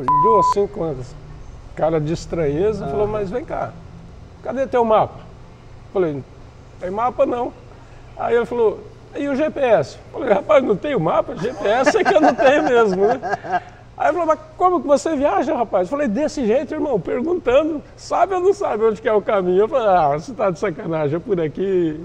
olhou assim com cara de estranheza e falou, mas vem cá, cadê teu mapa? Falei, tem mapa não. Aí ele falou, e o GPS? Falei, rapaz, não tem o mapa? GPS é que eu não tenho mesmo, né? Aí ele falou, mas como que você viaja, rapaz? Eu falei, desse jeito, irmão, perguntando, sabe ou não sabe onde que é o caminho? Eu falei, ah, você tá de sacanagem, é por aqui.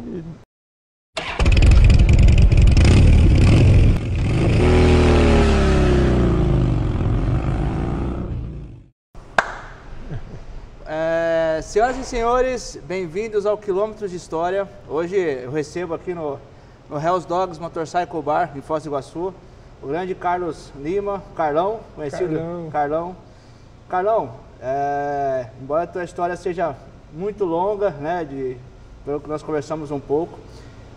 Senhoras e senhores, bem-vindos ao Quilômetros de História. Hoje eu recebo aqui no, no Hells Dogs Motorcycle Bar, em Foz do Iguaçu, o grande Carlos Lima, Carlão, conhecido Carlão. Carlão. Carlão, é, embora a tua história seja muito longa, né, de, pelo que nós conversamos um pouco,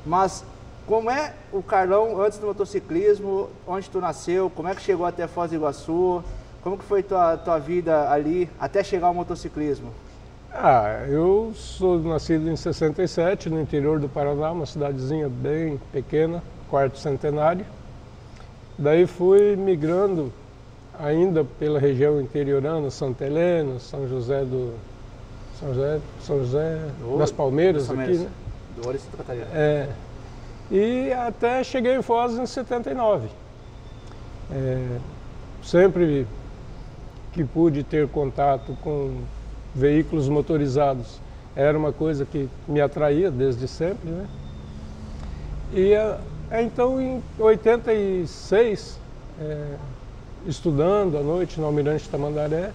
mas como é o Carlão antes do motociclismo, onde tu nasceu, como é que chegou até Foz do Iguaçu, como que foi tua, tua vida ali até chegar ao motociclismo? Ah, eu sou nascido em 67, no interior do Paraná, uma cidadezinha bem pequena, quarto centenário. Daí fui migrando ainda pela região interiorana, Santa Helena, São José do São José, São José Do- das Palmeiras das aqui, né? Do Ouro Santa Catarina. É, e até cheguei em Foz em 79. É, sempre que pude ter contato com veículos motorizados era uma coisa que me atraía desde sempre, né? E é, é, então em 86, é, estudando à noite no Almirante Tamandaré,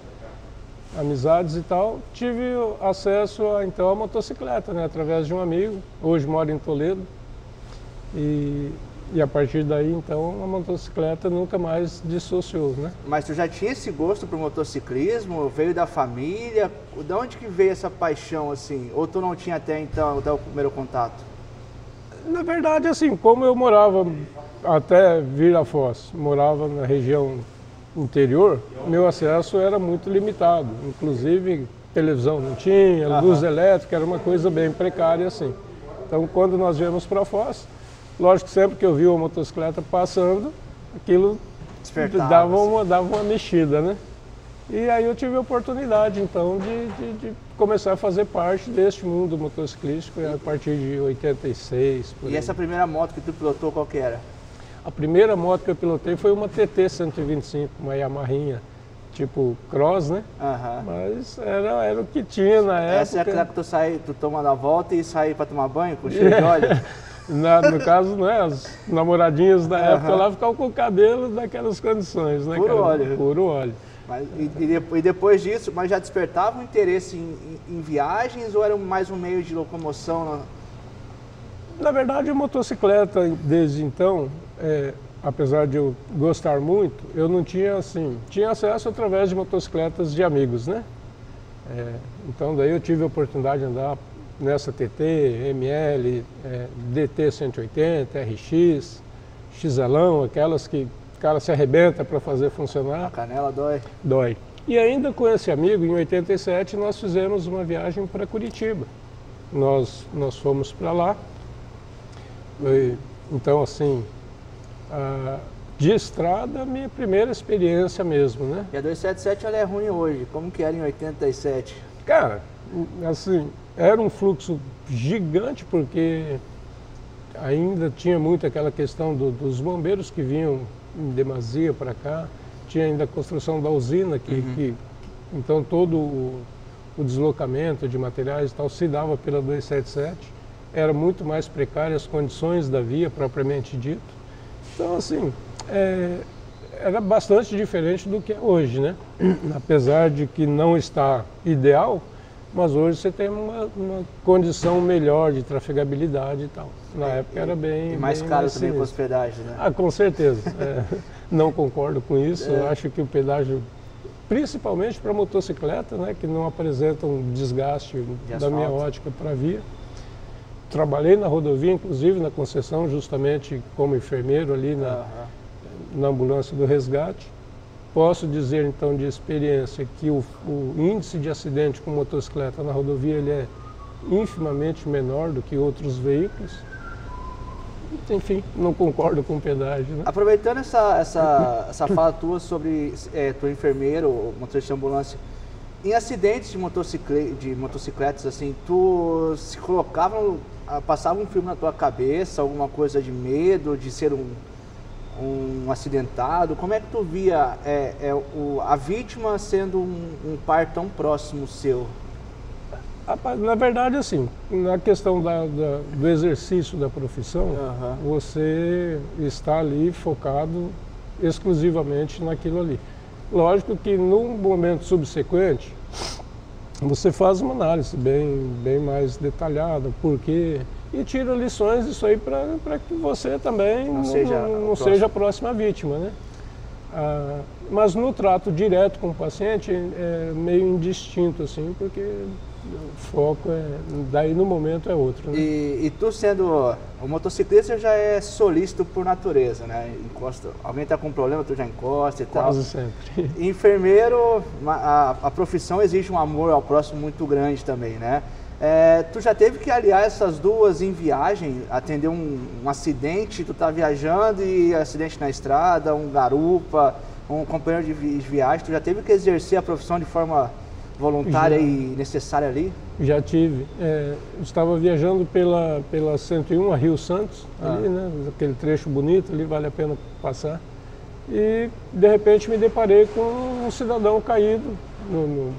amizades e tal, tive acesso a, então à motocicleta, né, através de um amigo. Hoje moro em Toledo. E, e a partir daí, então, a motocicleta nunca mais dissociou, né? Mas tu já tinha esse gosto por motociclismo? Veio da família? De onde que veio essa paixão assim? Ou tu não tinha até então, até o primeiro contato? Na verdade, assim, como eu morava até vir a Foz, morava na região interior, meu acesso era muito limitado. Inclusive, televisão não tinha, luz elétrica, era uma coisa bem precária, assim. Então, quando nós viemos para Foz, lógico que sempre que eu vi uma motocicleta passando, aquilo Despertava, dava assim. uma, dava uma mexida, né? E aí eu tive a oportunidade, então, de, de- de começar a fazer parte deste mundo motociclístico a partir de 86, por E aí. essa primeira moto que tu pilotou, qual que era? A primeira moto que eu pilotei foi uma TT 125, uma Yamahinha, tipo cross, né? Aham. Mas era, era o que tinha na Essa é época. aquela que tu sai, tu toma da volta e sai pra tomar banho com cheiro de óleo? Na- no caso, né, as namoradinhas da época lá ficavam com o cabelo daquelas condições, né? Puro cara? óleo. Puro óleo. Mas, e, e depo- depois disso, mas já despertava um interesse em, em- em viagens ou era mais um meio de locomoção? na- Na verdade, a motocicleta, desde então, é, apesar de eu gostar muito, eu não tinha assim, tinha acesso através de motocicletas de amigos, né? É, então daí eu tive a oportunidade de andar nessa TT, ML, é, DT 180, RX, XLão, aquelas que o cara se arrebenta para fazer A funcionar, canela dói. dói. E ainda com esse amigo, em 87, nós fizemos uma viagem para Curitiba. Nós, nós fomos para lá. E, então, assim, a- de estrada, minha primeira experiência mesmo, né? E a 277 ela é ruim hoje, como que era em 87? Cara, assim, era um fluxo gigante porque ainda tinha muito aquela questão do- dos bombeiros que vinham em demasia para cá, tinha ainda a construção da usina que, que- então todo o, o deslocamento de materiais e tal se dava pela 277, era muito mais precária as condições da via propriamente dito. Então assim, é, era bastante diferente do que é hoje, né? Apesar de que não está ideal, mas hoje você tem uma, uma condição melhor de trafegabilidade e tal. Na época era bem. E mais bem caro também com sinistro. hospedagem, né? Ah, com certeza. É, não concordo com isso. Eu acho que o pedágio, principalmente para motocicleta, né, que não apresenta um desgaste da asfalto. minha ótica para a via. Trabalhei na rodovia, inclusive na concessão, justamente como enfermeiro ali na, Aham. Na ambulância do resgate. Posso dizer então de experiência que o, o índice de acidente com motocicleta na rodovia ele é infimamente menor do que outros veículos. enfim, não concordo com o pedágio. Né? Aproveitando essa, essa, essa fala tua sobre é, tu enfermeiro, motorista de ambulância, em acidentes de, motocicle, de motocicletas, assim, tu se colocava, ah, passava um filme na tua cabeça, alguma coisa de medo, de ser um, um acidentado? Como é que tu via é, é, o, a vítima sendo um, um par tão próximo seu? Na verdade, assim, na questão da, da, do exercício da profissão, uhum. você está ali focado exclusivamente naquilo ali. Lógico que no momento subsequente, você faz uma análise bem, bem mais detalhada, porque e tira lições disso aí para que você também não, não seja, não, não seja a próxima vítima, né? Ah, mas no trato direto com o paciente é meio indistinto, assim, porque o foco é, daí no momento é outro. Né? E, e, tu sendo, o motociclista já é solícito por natureza, né? Encosta, alguém está com um problema, tu já encosta e Quase tal. Quase sempre. Enfermeiro, a, a profissão exige um amor ao próximo muito grande também, né? É, tu já teve que aliar essas duas em viagem, atender um, um acidente, tu tá viajando e acidente na estrada, um garupa, um companheiro de viagem, tu já teve que exercer a profissão de forma voluntária já, e necessária ali? Já tive. É, estava viajando pela, pela 101, a Rio Santos, ah. ali, né? Aquele trecho bonito ali, vale a pena passar. E de repente me deparei com um cidadão caído no, no,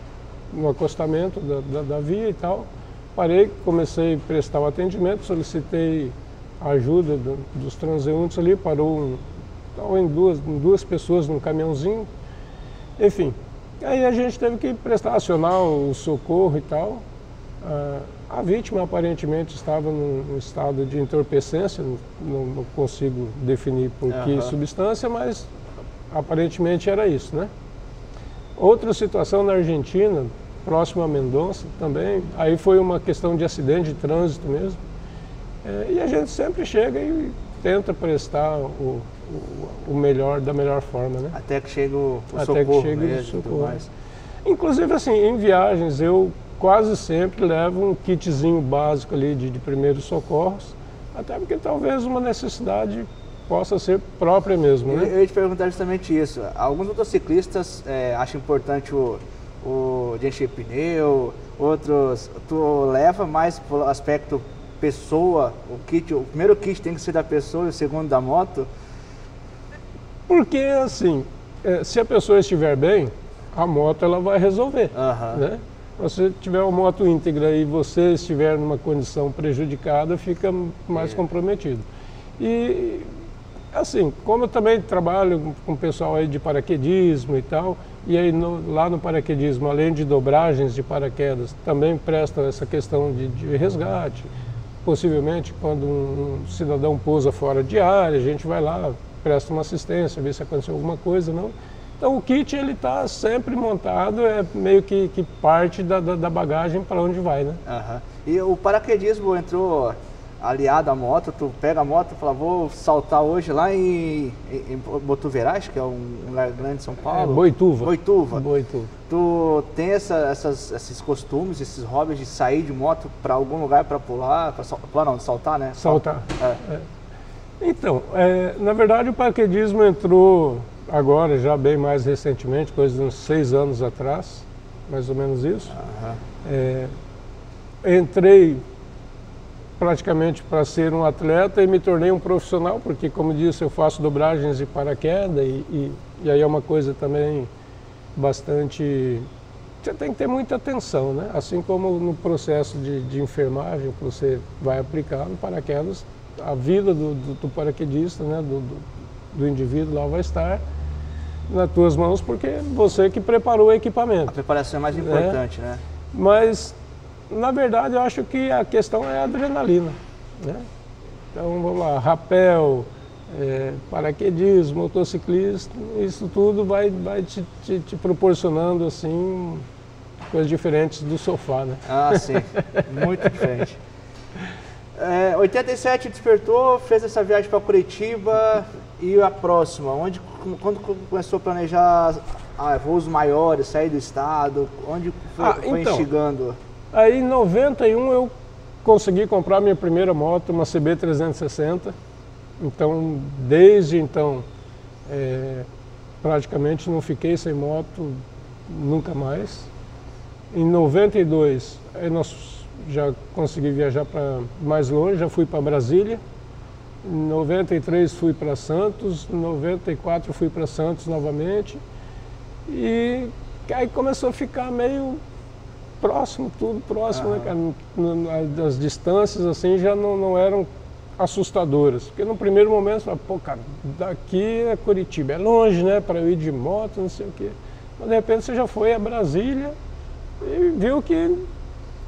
no acostamento da, da, da via e tal. Parei, comecei a prestar o atendimento, solicitei a ajuda do, dos transeuntes ali, parou um, em, duas, em duas pessoas num caminhãozinho. Enfim, aí a gente teve que prestar, acionar o socorro e tal. Ah, a vítima aparentemente estava num, estado de entorpecência, não, não consigo definir por uhum. que substância, mas aparentemente era isso, né? Outra situação na Argentina, próximo a Mendonça também. Aí foi uma questão de acidente de trânsito mesmo. É, e a gente sempre chega e tenta prestar o, o, o, melhor da melhor forma, né? Até que chega o, o Até socorro que chega mesmo, o socorro. Inclusive assim, em viagens eu quase sempre levo um kitzinho básico ali de, de primeiros socorros, até porque talvez uma necessidade possa ser própria mesmo, né? Eu, eu ia te perguntar justamente isso. Alguns motociclistas é, acham importante o o de encher pneu, outros tu leva mais pro aspecto pessoa, o kit, o primeiro kit tem que ser da pessoa e o segundo da moto? Porque assim, é, se a pessoa estiver bem, a moto ela vai resolver, uhum. né? Se você tiver uma moto íntegra e você estiver numa condição prejudicada, fica mais é. comprometido. E assim, como eu também trabalho com o pessoal aí de paraquedismo e tal, e aí no, lá no paraquedismo, além de dobragens de paraquedas, também presta essa questão de, de resgate. Possivelmente, quando um, um cidadão pousa fora de área, a gente vai lá, presta uma assistência, vê se aconteceu alguma coisa, não. Então o kit ele está sempre montado, é meio que, que parte da, da, da bagagem para onde vai, né? Uhum. E o paraquedismo entrou aliado à moto, tu pega a moto e fala, vou saltar hoje lá em, em, em Botuverás, que é um lugar grande de São Paulo. É, Boituva. Boituva. Boituva. Tu tem essa, essas, esses costumes, esses hobbies de sair de moto para algum lugar para pular, para pular não, saltar, né? Saltar. É. É. Então, é, na verdade o paraquedismo entrou agora, já bem mais recentemente, coisa de uns seis anos atrás, mais ou menos isso. Uhum. entrei praticamente para ser um atleta e me tornei um profissional, porque, como disse, eu faço dobragens de paraquedas e, e, e aí é uma coisa também bastante. Você tem que ter muita atenção, né? Assim como no processo de, de enfermagem que você vai aplicar no paraquedas, a vida do, do, do paraquedista, né? Do, do, do indivíduo lá vai estar nas tuas mãos porque você que preparou o equipamento. A preparação é mais importante, né? né? Mas na verdade, eu acho que a questão é a adrenalina. Né? Então, vamos lá, rapel, é, paraquedismo, motociclista, isso tudo vai, vai te, te, te, proporcionando assim coisas diferentes do sofá, né? Ah, sim, muito diferente. É, 87 despertou, fez essa viagem para Curitiba e a próxima, onde quando começou a planejar ah, voos maiores, sair do estado, onde foi, ah, foi então, instigando? Aí em 91 eu consegui comprar minha primeira moto, uma CB360, Então, desde então, é, praticamente não fiquei sem moto nunca mais. Em 92, nós já consegui viajar para mais longe, já fui para Brasília. Em 93 fui para Santos, em 94 fui para Santos novamente. E aí começou a ficar meio próximo, tudo próximo, uhum. né, cara? As distâncias assim já não, não eram assustadoras. Porque no primeiro momento você fala, pô, cara, daqui é Curitiba, é longe, né? Para eu ir de moto, não sei o quê. Mas de repente você já foi a Brasília e viu que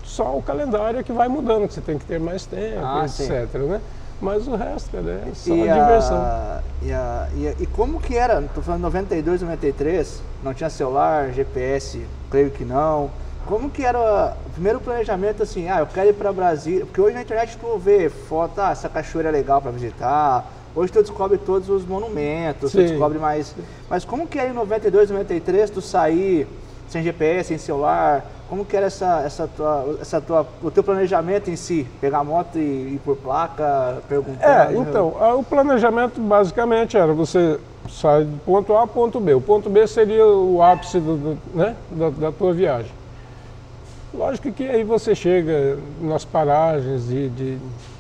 só o calendário é que vai mudando, que você tem que ter mais tempo, ah, etc. Né? Mas o resto, cara, é só e diversão. A, e, a, e, a, e, como que era? Estou falando 92, 93, não tinha celular, GPS, creio que não. Como que era o primeiro planejamento assim, ah, eu quero ir para Brasília, porque hoje na internet tu vê foto, ah, essa cachoeira é legal para visitar, hoje tu descobre todos os monumentos, Sim. tu descobre mais... Mas como que era em 92, 93 tu sair sem GPS, sem celular, como que era essa, essa tua, essa tua, o teu planejamento em si? Pegar a moto e ir por placa, perguntar? É, então, o planejamento basicamente era você sai do ponto A ao ponto B. O ponto B seria o ápice do, do, né, da, da, tua viagem. Lógico que aí você chega nas paragens, de, de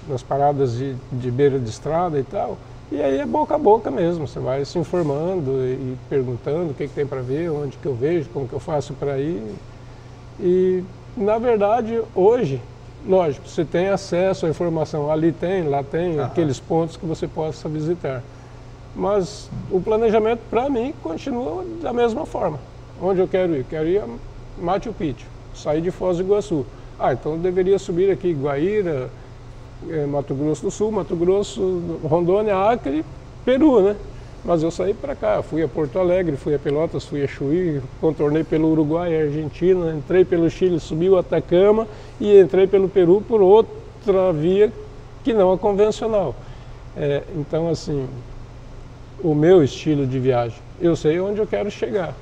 nas paradas de, de beira de estrada e tal, e aí é boca a boca mesmo, você vai se informando e perguntando o que, que tem para ver, onde que eu vejo, como que eu faço para ir. E, na verdade, hoje, lógico, você tem acesso à informação. Ali tem, lá tem, aqueles pontos que você possa visitar. Mas o planejamento, para mim, continua da mesma forma. Onde eu quero ir? Quero ir a Machu Picchu, sair de Foz do Iguaçu. Ah, então deveria subir aqui Guaíra, eh, Mato Grosso do Sul, Mato Grosso, Rondônia, Acre, Peru, né? Mas eu saí para cá, fui a Porto Alegre, fui a Pelotas, fui a Chuí, contornei pelo Uruguai Argentina, entrei pelo Chile, subi o Atacama e entrei pelo Peru por outra via que não a convencional. É, então, assim, o meu estilo de viagem, eu sei onde eu quero chegar.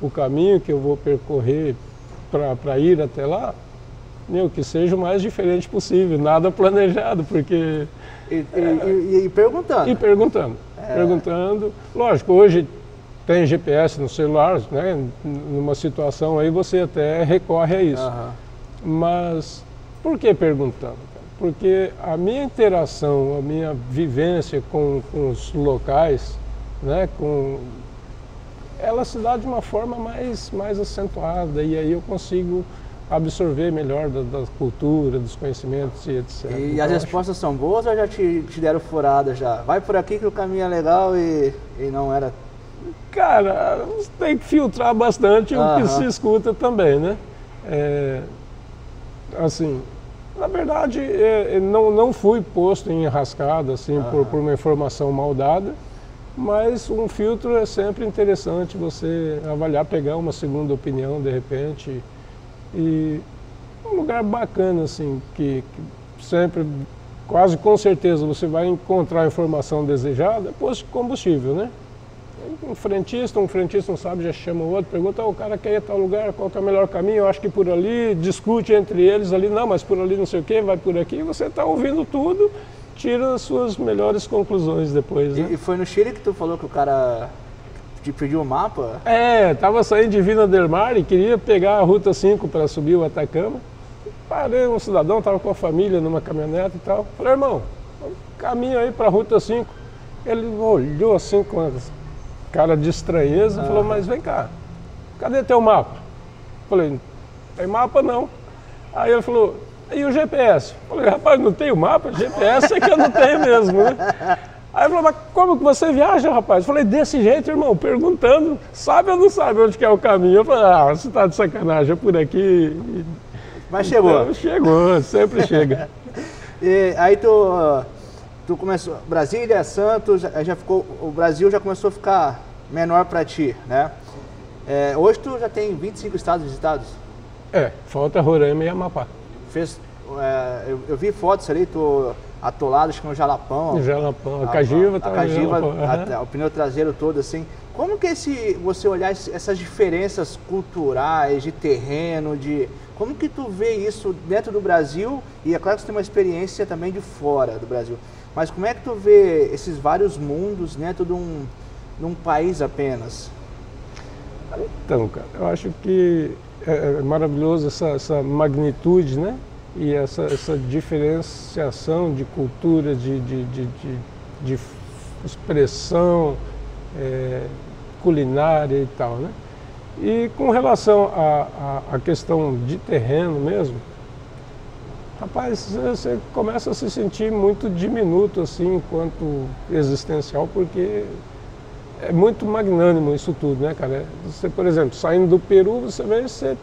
O caminho que eu vou percorrer para ir até lá, meu, que seja o mais diferente possível, nada planejado, porque... E, e, e, e perguntando. E perguntando. É. Perguntando. Lógico, hoje tem GPS no celular, né? Numa situação aí você até recorre a isso. Uhum. Mas por que perguntando? Porque a minha interação, a minha vivência com, com os locais, né? Com, ela se dá de uma forma mais, mais acentuada e aí eu consigo absorver melhor da, da, cultura, dos conhecimentos e etc. E então, as respostas acho... são boas ou já te, te deram furada já? Vai por aqui que o caminho é legal e, e não era... Cara, tem que filtrar bastante o que se escuta também, né? É, assim, na verdade, é, não, não fui posto em enrascada assim, por, por uma informação mal dada, mas um filtro é sempre interessante você avaliar, pegar uma segunda opinião de repente, e um lugar bacana, assim, que, que sempre, quase com certeza, você vai encontrar a informação desejada, é posto de combustível, né? Um frentista, um frentista não sabe, já chama o outro, pergunta, oh, o cara quer ir a tal lugar, qual é o melhor caminho, eu acho que por ali, discute entre eles ali, não, mas por ali não sei o que, vai por aqui, você está ouvindo tudo, tira as suas melhores conclusões depois. Né? E, foi no Chile que tu falou que o cara te pediu o um mapa? É, tava saindo de Vina del Mar e queria pegar a Ruta 5 para subir o Atacama. Parei um cidadão, tava com a família numa caminhonete e tal. Falei, irmão, caminho aí para a Ruta 5. Ele olhou assim com cara de estranheza e ah. falou, mas vem cá, cadê teu mapa? Falei, tem mapa não. Aí ele falou, e o GPS? Falei, rapaz, não tem o mapa? GPS é que eu não tenho mesmo, né? Aí ele falou, mas como que você viaja, rapaz? Eu falei, desse jeito, irmão, perguntando, sabe ou não sabe onde que é o caminho? Eu falei, ah, você está de sacanagem, é por aqui. Mas chegou. Então, chegou, sempre chega. e aí tu, tu começou, Brasília, Santos, já ficou, o Brasil já começou a ficar menor para ti, né? É, hoje tu já tem 25 estados visitados? É, falta Roraima e Amapá. Fez, é, eu, eu, vi fotos ali, tu atolados com o Jalapão. O Jalapão, a, Cajiva, a, a Cajiva, a, o pneu traseiro todo assim. Como que esse, você olhar essas diferenças culturais, de terreno, de como que tu vê isso dentro do Brasil? E é claro que você tem uma experiência também de fora do Brasil. Mas como é que tu vê esses vários mundos dentro de um, de um país apenas? Então, cara, eu acho que é, é maravilhoso essa, essa, magnitude, né? E essa, essa diferenciação de cultura, de, de, de, de expressão é, culinária e tal, né? E com relação à questão de terreno mesmo, rapaz, você começa a se sentir muito diminuto assim, enquanto existencial, porque é muito magnânimo isso tudo, né, cara? Você, por exemplo, saindo do Peru, você vê, você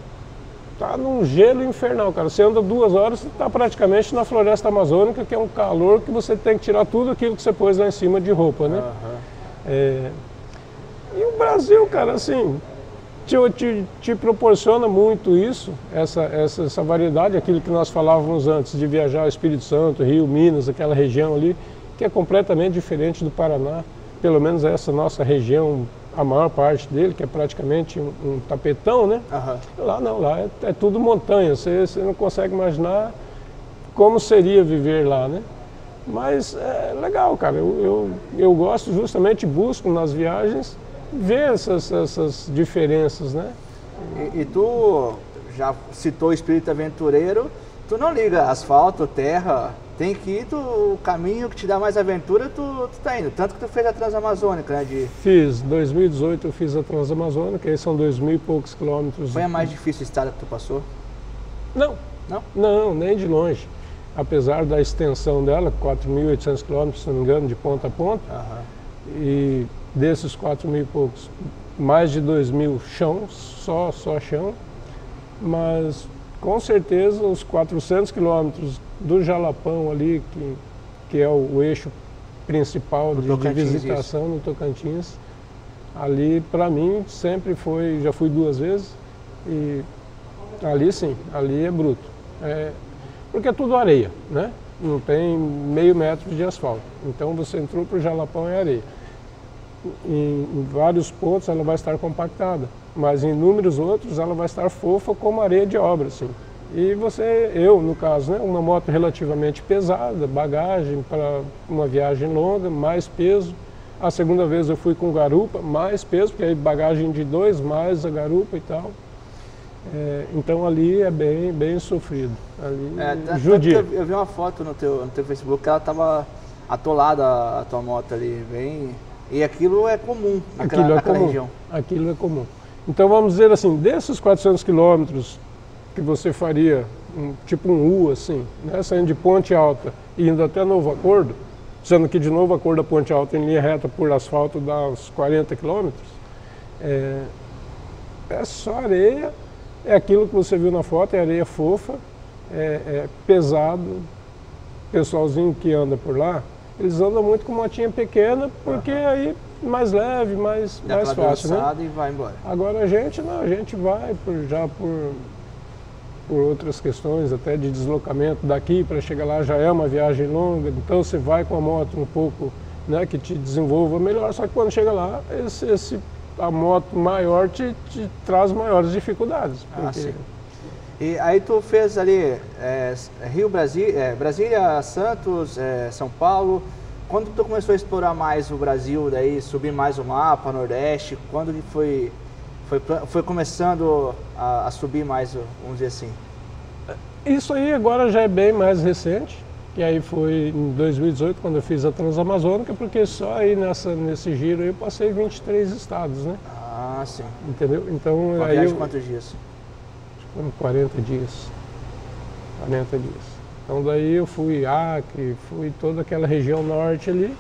tá num gelo infernal, cara. Você anda duas horas, você tá praticamente na floresta amazônica, que é um calor que você tem que tirar tudo aquilo que você pôs lá em cima de roupa, né? Uhum. É... E o Brasil, cara, assim, te, te, te, proporciona muito isso, essa, essa, essa variedade, aquilo que nós falávamos antes, de viajar ao Espírito Santo, Rio, Minas, aquela região ali, que é completamente diferente do Paraná pelo menos essa nossa região, a maior parte dele, que é praticamente um, um tapetão, né? Uhum. Lá não, lá é, é tudo montanha, você, você, não consegue imaginar como seria viver lá, né? Mas é legal, cara, eu, eu, eu gosto justamente, busco nas viagens ver essas, essas diferenças, né? E, e tu já citou o espírito aventureiro, tu não liga asfalto, terra, tem que ir, tu, o caminho que te dá mais aventura, tu, tu tá indo. Tanto que tu fez a Transamazônica, né? De... Fiz, 2018 eu fiz a Transamazônica, aí são dois mil e poucos quilômetros. Foi a mais difícil estrada que tu passou? Não. Não? Não, nem de longe. Apesar da extensão dela, 4.800 quilômetros, se não me engano, de ponta a ponta. Uhum. E desses 4 mil e poucos, mais de 2 mil chão, só, só chão. Mas com certeza os 400 quilômetros do Jalapão ali, que, que é o, o eixo principal de, de, visitação isso. no Tocantins, ali para mim sempre foi, já fui duas vezes e ali sim, ali é bruto. É, porque é tudo areia, né? Não tem meio metro de asfalto. Então você entrou para o Jalapão é areia. Em, em vários pontos ela vai estar compactada mas em inúmeros outros ela vai estar fofa como areia de obra, assim. E você, eu no caso, né, uma moto relativamente pesada, bagagem para uma viagem longa, mais peso. A segunda vez eu fui com garupa, mais peso, porque aí bagagem de dois, mais a garupa e tal. É, então ali é bem, bem sofrido. Ali, é, judia. Eu, eu vi uma foto no teu, no teu Facebook que ela estava atolada a tua moto ali, bem. E aquilo é comum naquela, aquilo é naquela comum. região. Aquilo é comum. Então vamos dizer assim, desses 400 quilômetros que você faria, um, tipo um U assim, né, saindo de Ponte Alta e indo até Novo Acordo, sendo que de Novo Acordo a Ponte Alta em linha reta por asfalto dá uns 40 quilômetros, é, é só areia, é aquilo que você viu na foto, é areia fofa, é, é pesado, pessoalzinho que anda por lá, eles andam muito com motinha pequena, porque uhum. aí mais leve, mais, mais fácil, né? e vai embora. Agora a gente não, a gente vai por, já por, por outras questões, até de deslocamento daqui para chegar lá já é uma viagem longa, então você vai com a moto um pouco, né, que te desenvolva melhor, só que quando chega lá, esse, esse a moto maior te, te traz maiores dificuldades. Ah, porque... Ah, sim. E aí tu fez ali é, Rio, Brasília, é, Brasília Santos, é, São Paulo, quando tu começou a explorar mais o Brasil, daí subir mais o mapa, Nordeste, quando que foi, foi, foi começando a, a subir mais, vamos dizer assim? Isso aí agora já é bem mais recente, que aí foi em 2018 quando eu fiz a Transamazônica, porque só aí nessa, nesse giro aí eu passei 23 estados, né? Ah, sim. Entendeu? Então Uma aí. Eu, quantos dias? Foram 40 dias. 40 dias. Então daí eu fui Acre, fui toda aquela região norte ali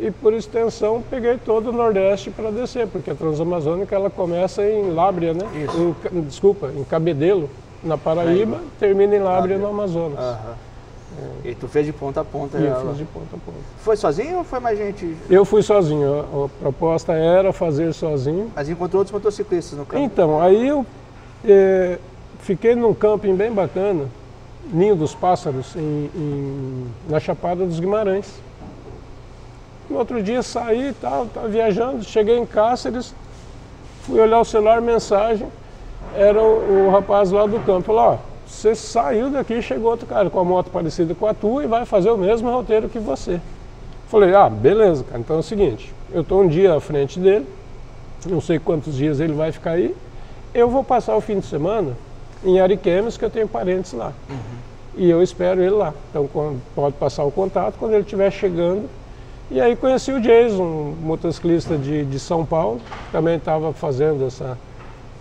e por extensão peguei todo o Nordeste para descer, porque a Transamazônica ela começa em Lábrea, né? Isso. Em, desculpa, em Cabedelo, na Paraíba, Aí, termina em Lábrea, Lábrea. no Amazonas. Aham. É. E tu fez de ponta a ponta? E eu fiz de ponta a ponta. Foi sozinho ou foi mais gente? Eu fui sozinho. A, a proposta era fazer sozinho. Mas encontrou outros motociclistas no campo? Então, aí eu é, fiquei num camping bem bacana, Ninho dos Pássaros, em, em, na Chapada dos Guimarães. No outro dia saí e tal, estava viajando, cheguei em Cáceres, fui olhar o celular, mensagem, era o, o rapaz lá do campo, falou, ó, você saiu daqui chegou outro cara com a moto parecida com a tua e vai fazer o mesmo roteiro que você. Falei, ah, beleza, cara, então é o seguinte, eu estou um dia à frente dele, não sei quantos dias ele vai ficar aí, eu vou passar o fim de semana em Ariquemes, que eu tenho parentes lá. Uhum. E eu espero ele lá. Então pode passar o contato quando ele estiver chegando. E aí conheci o Jason, um motociclista de, de São Paulo, também estava fazendo essa.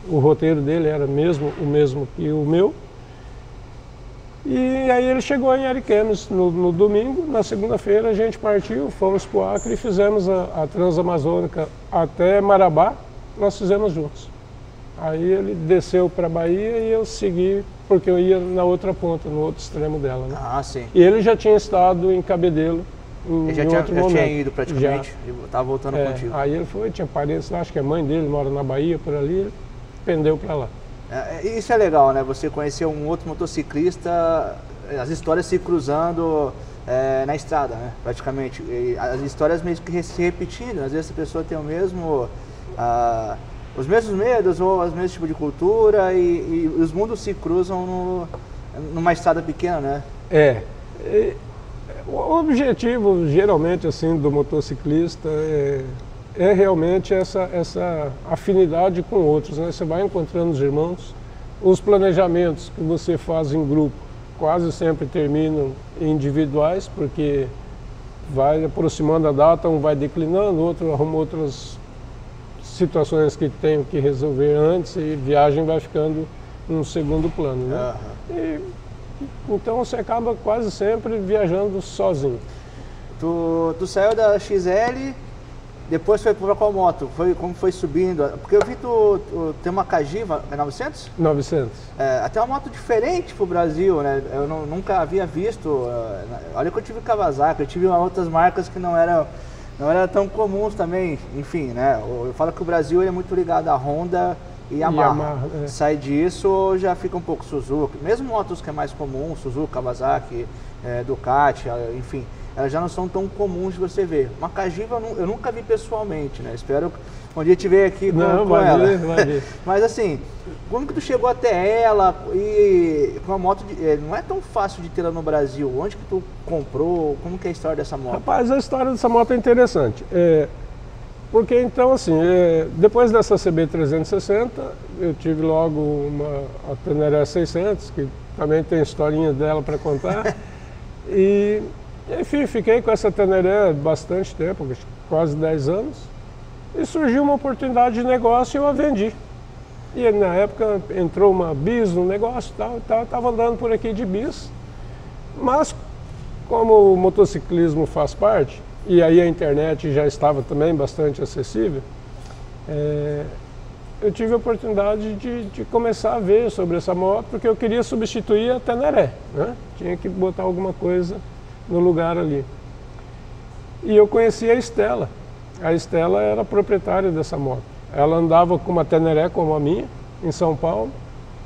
O roteiro dele era mesmo o mesmo que o meu. E aí ele chegou em Ariquemes no, no domingo, na segunda-feira a gente partiu, fomos para o Acre e fizemos a, a Transamazônica até Marabá, nós fizemos juntos. Aí ele desceu para a Bahia e eu segui, porque eu ia na outra ponta, no outro extremo dela. Né? Ah, sim. E ele já tinha estado em Cabedelo ele já, tinha, já tinha ido praticamente, estava voltando é, contigo. Aí ele foi, tinha parentes lá, acho que a mãe dele mora na Bahia, por ali, ele pendeu para lá. É, isso é legal, né? Você conhecer um outro motociclista, as histórias se cruzando é, na estrada, né? Praticamente. E as histórias meio que se repetindo. Às vezes a pessoa tem o mesmo. Ah, os mesmos medos ou os mesmos tipos de cultura e, e os mundos se cruzam no, numa estrada pequena, né? É. E, o objetivo, geralmente, assim, do motociclista é é realmente essa, essa afinidade com outros. Né? Você vai encontrando os irmãos, os planejamentos que você faz em grupo quase sempre terminam individuais, porque vai aproximando a data, um vai declinando, outro arruma outras situações que tem que resolver antes e viagem vai ficando um segundo plano. Né? Uhum. E, então você acaba quase sempre viajando sozinho. Tu, tu saiu da XL depois foi para qual moto? Foi, como foi subindo? Porque eu vi tu, tu tem uma Cagiva, é 900? 900. É, até uma moto diferente pro Brasil, né? Eu não, nunca havia visto. Uh, olha que eu tive Kawasaki, eu tive outras marcas que não eram não era tão comuns também. Enfim, né? Eu falo que o Brasil é muito ligado à Honda e Yamaha. Yamaha é. Sai disso, já fica um pouco Suzuki. Mesmo motos que é mais comum, Suzuki, Kawasaki, é, Ducati, enfim elas já não são tão comuns de você ver. Uma cajiva eu nunca vi pessoalmente, né? Espero um dia te ver aqui com, não, com ela. Ver, vai ver. Mas assim, como que tu chegou até ela e com a moto, de, eh, não é tão fácil de tê-la no Brasil. Onde que tu comprou? Como que é a história dessa moto? Rapaz, a história dessa moto é interessante. É, porque então assim, é, depois dessa CB360, eu tive logo uma a Teneré 600, que também tem historinha dela para contar. e enfim, fiquei com essa Teneré bastante tempo, quase 10 anos, e surgiu uma oportunidade de negócio e eu a vendi. E na época entrou uma bis no negócio e tal, tal, estava andando por aqui de bis, mas como o motociclismo faz parte, e aí a internet já estava também bastante acessível, é, eu tive a oportunidade de, de, começar a ver sobre essa moto, porque eu queria substituir a Teneré, né? tinha que botar alguma coisa no lugar ali. E eu conheci a Estela. A Estela era proprietária dessa moto. Ela andava com uma Teneré como a minha, em São Paulo,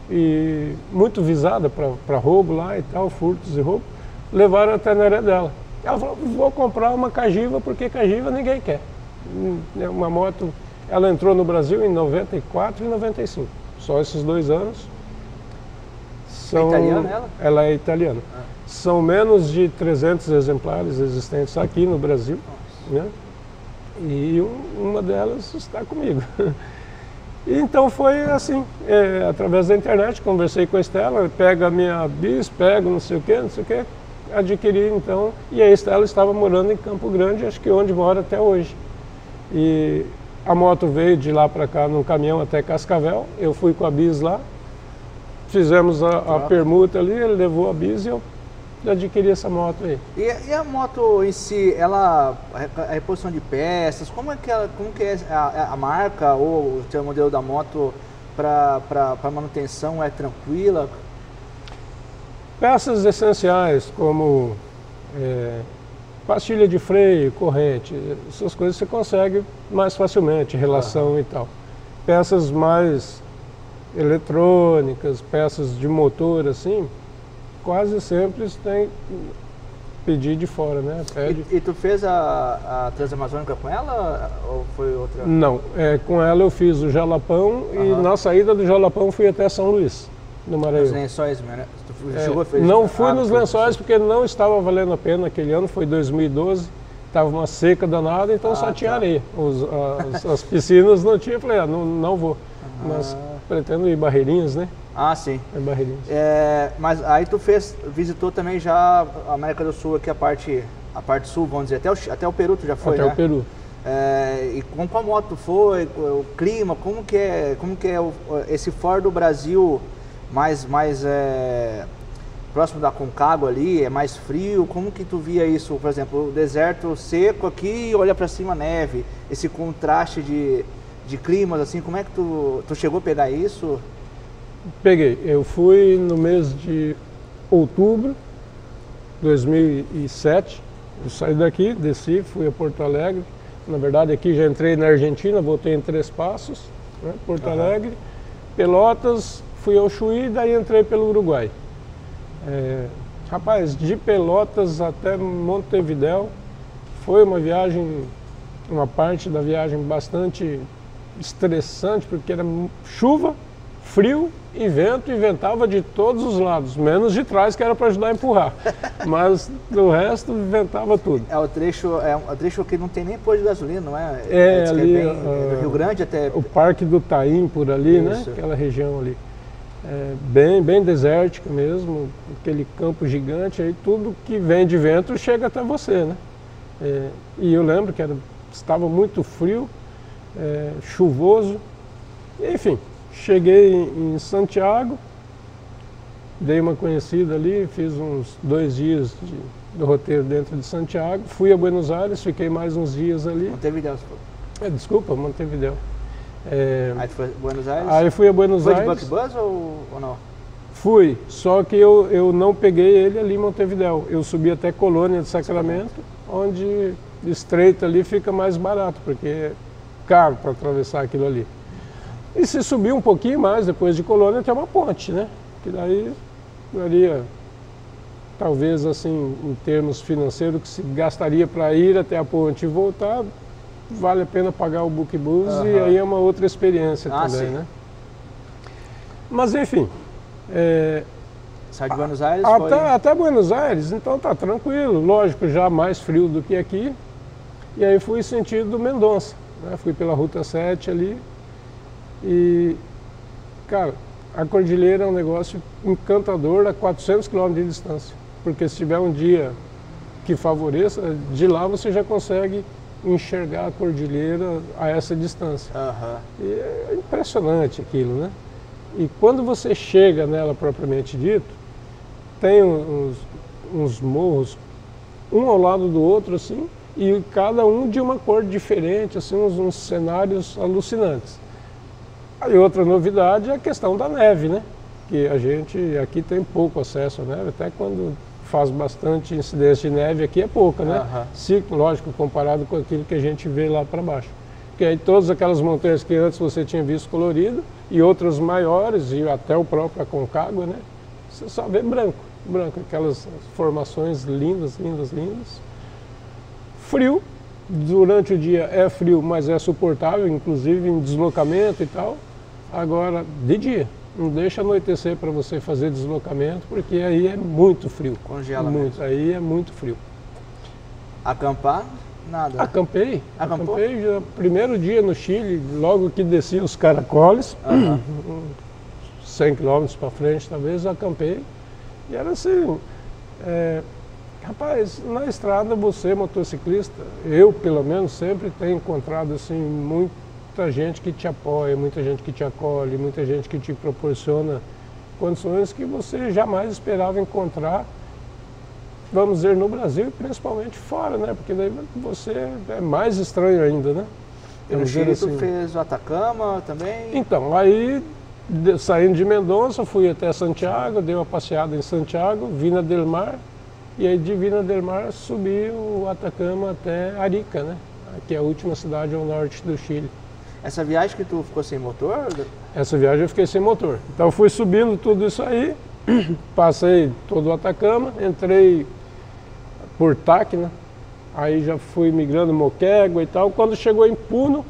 e muito visada para roubo lá e tal, furtos e roubo. Levaram a Teneré dela. Ela falou, vou comprar uma Cagiva, porque Cagiva ninguém quer. Hum, é uma moto, ela entrou no Brasil em 94 e 95. Só esses dois anos. São, é italiana ela? Ela é italiana. Ah. São menos de 300 exemplares existentes aqui no Brasil. Né? E um, uma delas está comigo. Então foi assim, é, através da internet, conversei com a Estela, pega a minha bis, pego não sei o que, não sei o que, adquiri então, e a Estela estava morando em Campo Grande, acho que onde mora até hoje. E a moto veio de lá para cá num caminhão até Cascavel, eu fui com a bis lá, fizemos a, a permuta ali, ele levou a bis e eu adquirir essa moto aí. E, e, a moto em si, ela, a reposição de peças, como é que, ela, como que é a, a marca ou o modelo da moto para manutenção é tranquila? Peças essenciais como é, pastilha de freio, corrente, essas coisas você consegue mais facilmente, relação uhum. e tal. Peças mais eletrônicas, peças de motor assim, quase sempre tem pedir de fora, né? Pede. E, e, tu fez a, a Transamazônica com ela ou foi outra? Não, é, com ela eu fiz o Jalapão uhum. e na saída do Jalapão fui até São Luís. No Maranhão. Os lençóis, né? Tu É, fez- não fui ah, nos lençóis porque não estava valendo a pena aquele ano, foi 2012. Estava uma seca danada, então Ah, só tinha tá. areia. Os- as, as piscinas não tinha, falei, ah, não, não vou. Mas Ah. pretendo ir Barreirinhas, né? Ah, sim. É Barreirinhas. É, mas aí tu fez, visitou também já a América do Sul aqui, a parte, a parte sul, vamos dizer, até o, até o Peru tu já foi, Até né? o Peru. É, e com qual moto tu foi, o, clima, como que é, como que é o- esse fora do Brasil mais, mais é, próximo da Concagua ali, é mais frio, como que tu via isso, por exemplo, o deserto seco aqui e olha pra cima neve, esse contraste de, de climas assim, como é que tu, tu chegou a pegar isso? Peguei. Eu fui no mês de outubro de 2007. Eu saí daqui, desci, fui a Porto Alegre. Na verdade, aqui já entrei na Argentina, voltei em Três Passos, né? Porto Aham. Alegre. Pelotas, fui ao Chuí, daí entrei pelo Uruguai. É, rapaz, de Pelotas até Montevidéu foi uma viagem, uma parte da viagem bastante estressante, porque era chuva, frio e vento, e ventava de todos os lados, menos de trás, que era para ajudar a empurrar. Mas do resto, ventava tudo. É o trecho, é um trecho que não tem nem posto de gasolina, não é? É, que ali, bem, ah, do Rio Grande até. O Parque do Taim, por ali, né? Isso. Aquela região ali. É, bem, bem desértica mesmo, aquele campo gigante, aí tudo que vem de vento chega até você, né? É, e eu lembro que era, estava muito frio, é, chuvoso, enfim, cheguei em, Santiago, dei uma conhecida ali, fiz uns dois dias de, do roteiro dentro de Santiago, fui a Buenos Aires, fiquei mais uns dias ali, Montevideo, é, desculpa, Montevideo. É, Aí tu foi a Buenos Aires? Aí fui a Buenos foi de Aires. Buck Bus ou, ou não? Fui, só que eu, eu não peguei ele ali em Montevidéu. Eu subi até Colônia de Sacramento, onde estreito ali fica mais barato, porque é caro para atravessar aquilo ali. E se subir um pouquinho mais depois de Colônia, tem uma ponte, né? Que daí daria, talvez assim, em termos financeiros, que se gastaria para ir até a ponte e voltar, vale a pena pagar o book bus e aí é uma outra experiência Ah, também, sim. né? Mas enfim, é, Saiu de Buenos Aires, foi... até, até Buenos Aires, então tá tranquilo. Lógico, já mais frio do que aqui. E aí fui sentido Mendonça. Né? Fui pela Ruta 7 ali. E, cara, a cordilheira é um negócio encantador a 400 km de distância. Porque se tiver um dia que favoreça, de lá você já consegue enxergar a cordilheira a essa distância. Aham. E é impressionante aquilo, né? E quando você chega nela propriamente dito, tem uns, uns morros, um ao lado do outro, assim, e cada um de uma cor diferente, assim, uns, uns cenários alucinantes. Aí outra novidade é a questão da neve, né? Que a gente aqui tem pouco acesso à neve, até quando faz bastante incidência de neve aqui é pouca, né? Aham. Se, lógico, comparado com aquilo que a gente vê lá para baixo. Porque aí todas aquelas montanhas que antes você tinha visto colorido e outras maiores, e até o próprio Aconcagua, né? Você só vê branco, branco, aquelas formações lindas, lindas, lindas. Frio, durante o dia é frio, mas é suportável, inclusive em deslocamento e tal. Agora, de dia, não deixa anoitecer para você fazer deslocamento, porque aí é muito frio. Congela muito, Aí é muito frio. Acampar, nada. Acampei, Acampou? acampei já primeiro dia no Chile, logo que desci os caracoles, Aham. 100 quilômetros para frente talvez, acampei. E era assim, é, rapaz, na estrada você, motociclista, eu pelo menos sempre tenho encontrado assim muita gente que te apoia, muita gente que te acolhe, muita gente que te proporciona condições que você jamais esperava encontrar, vamos dizer, no Brasil e principalmente fora, né? Porque daí você é mais estranho ainda, né? E no Chile tu assim. fez o Atacama também? Então, aí saindo de Mendonça, fui até Santiago, dei uma passeada em Santiago, Vina del Mar, e aí de Vina del Mar subi o Atacama até Arica, né? Que é a última cidade ao norte do Chile. Essa viagem que tu ficou sem motor? Essa viagem eu fiquei sem motor. Então eu fui subindo tudo isso aí, passei todo o Atacama, entrei por Tacna, aí já fui migrando Moquegua e tal. Quando chegou em Puno,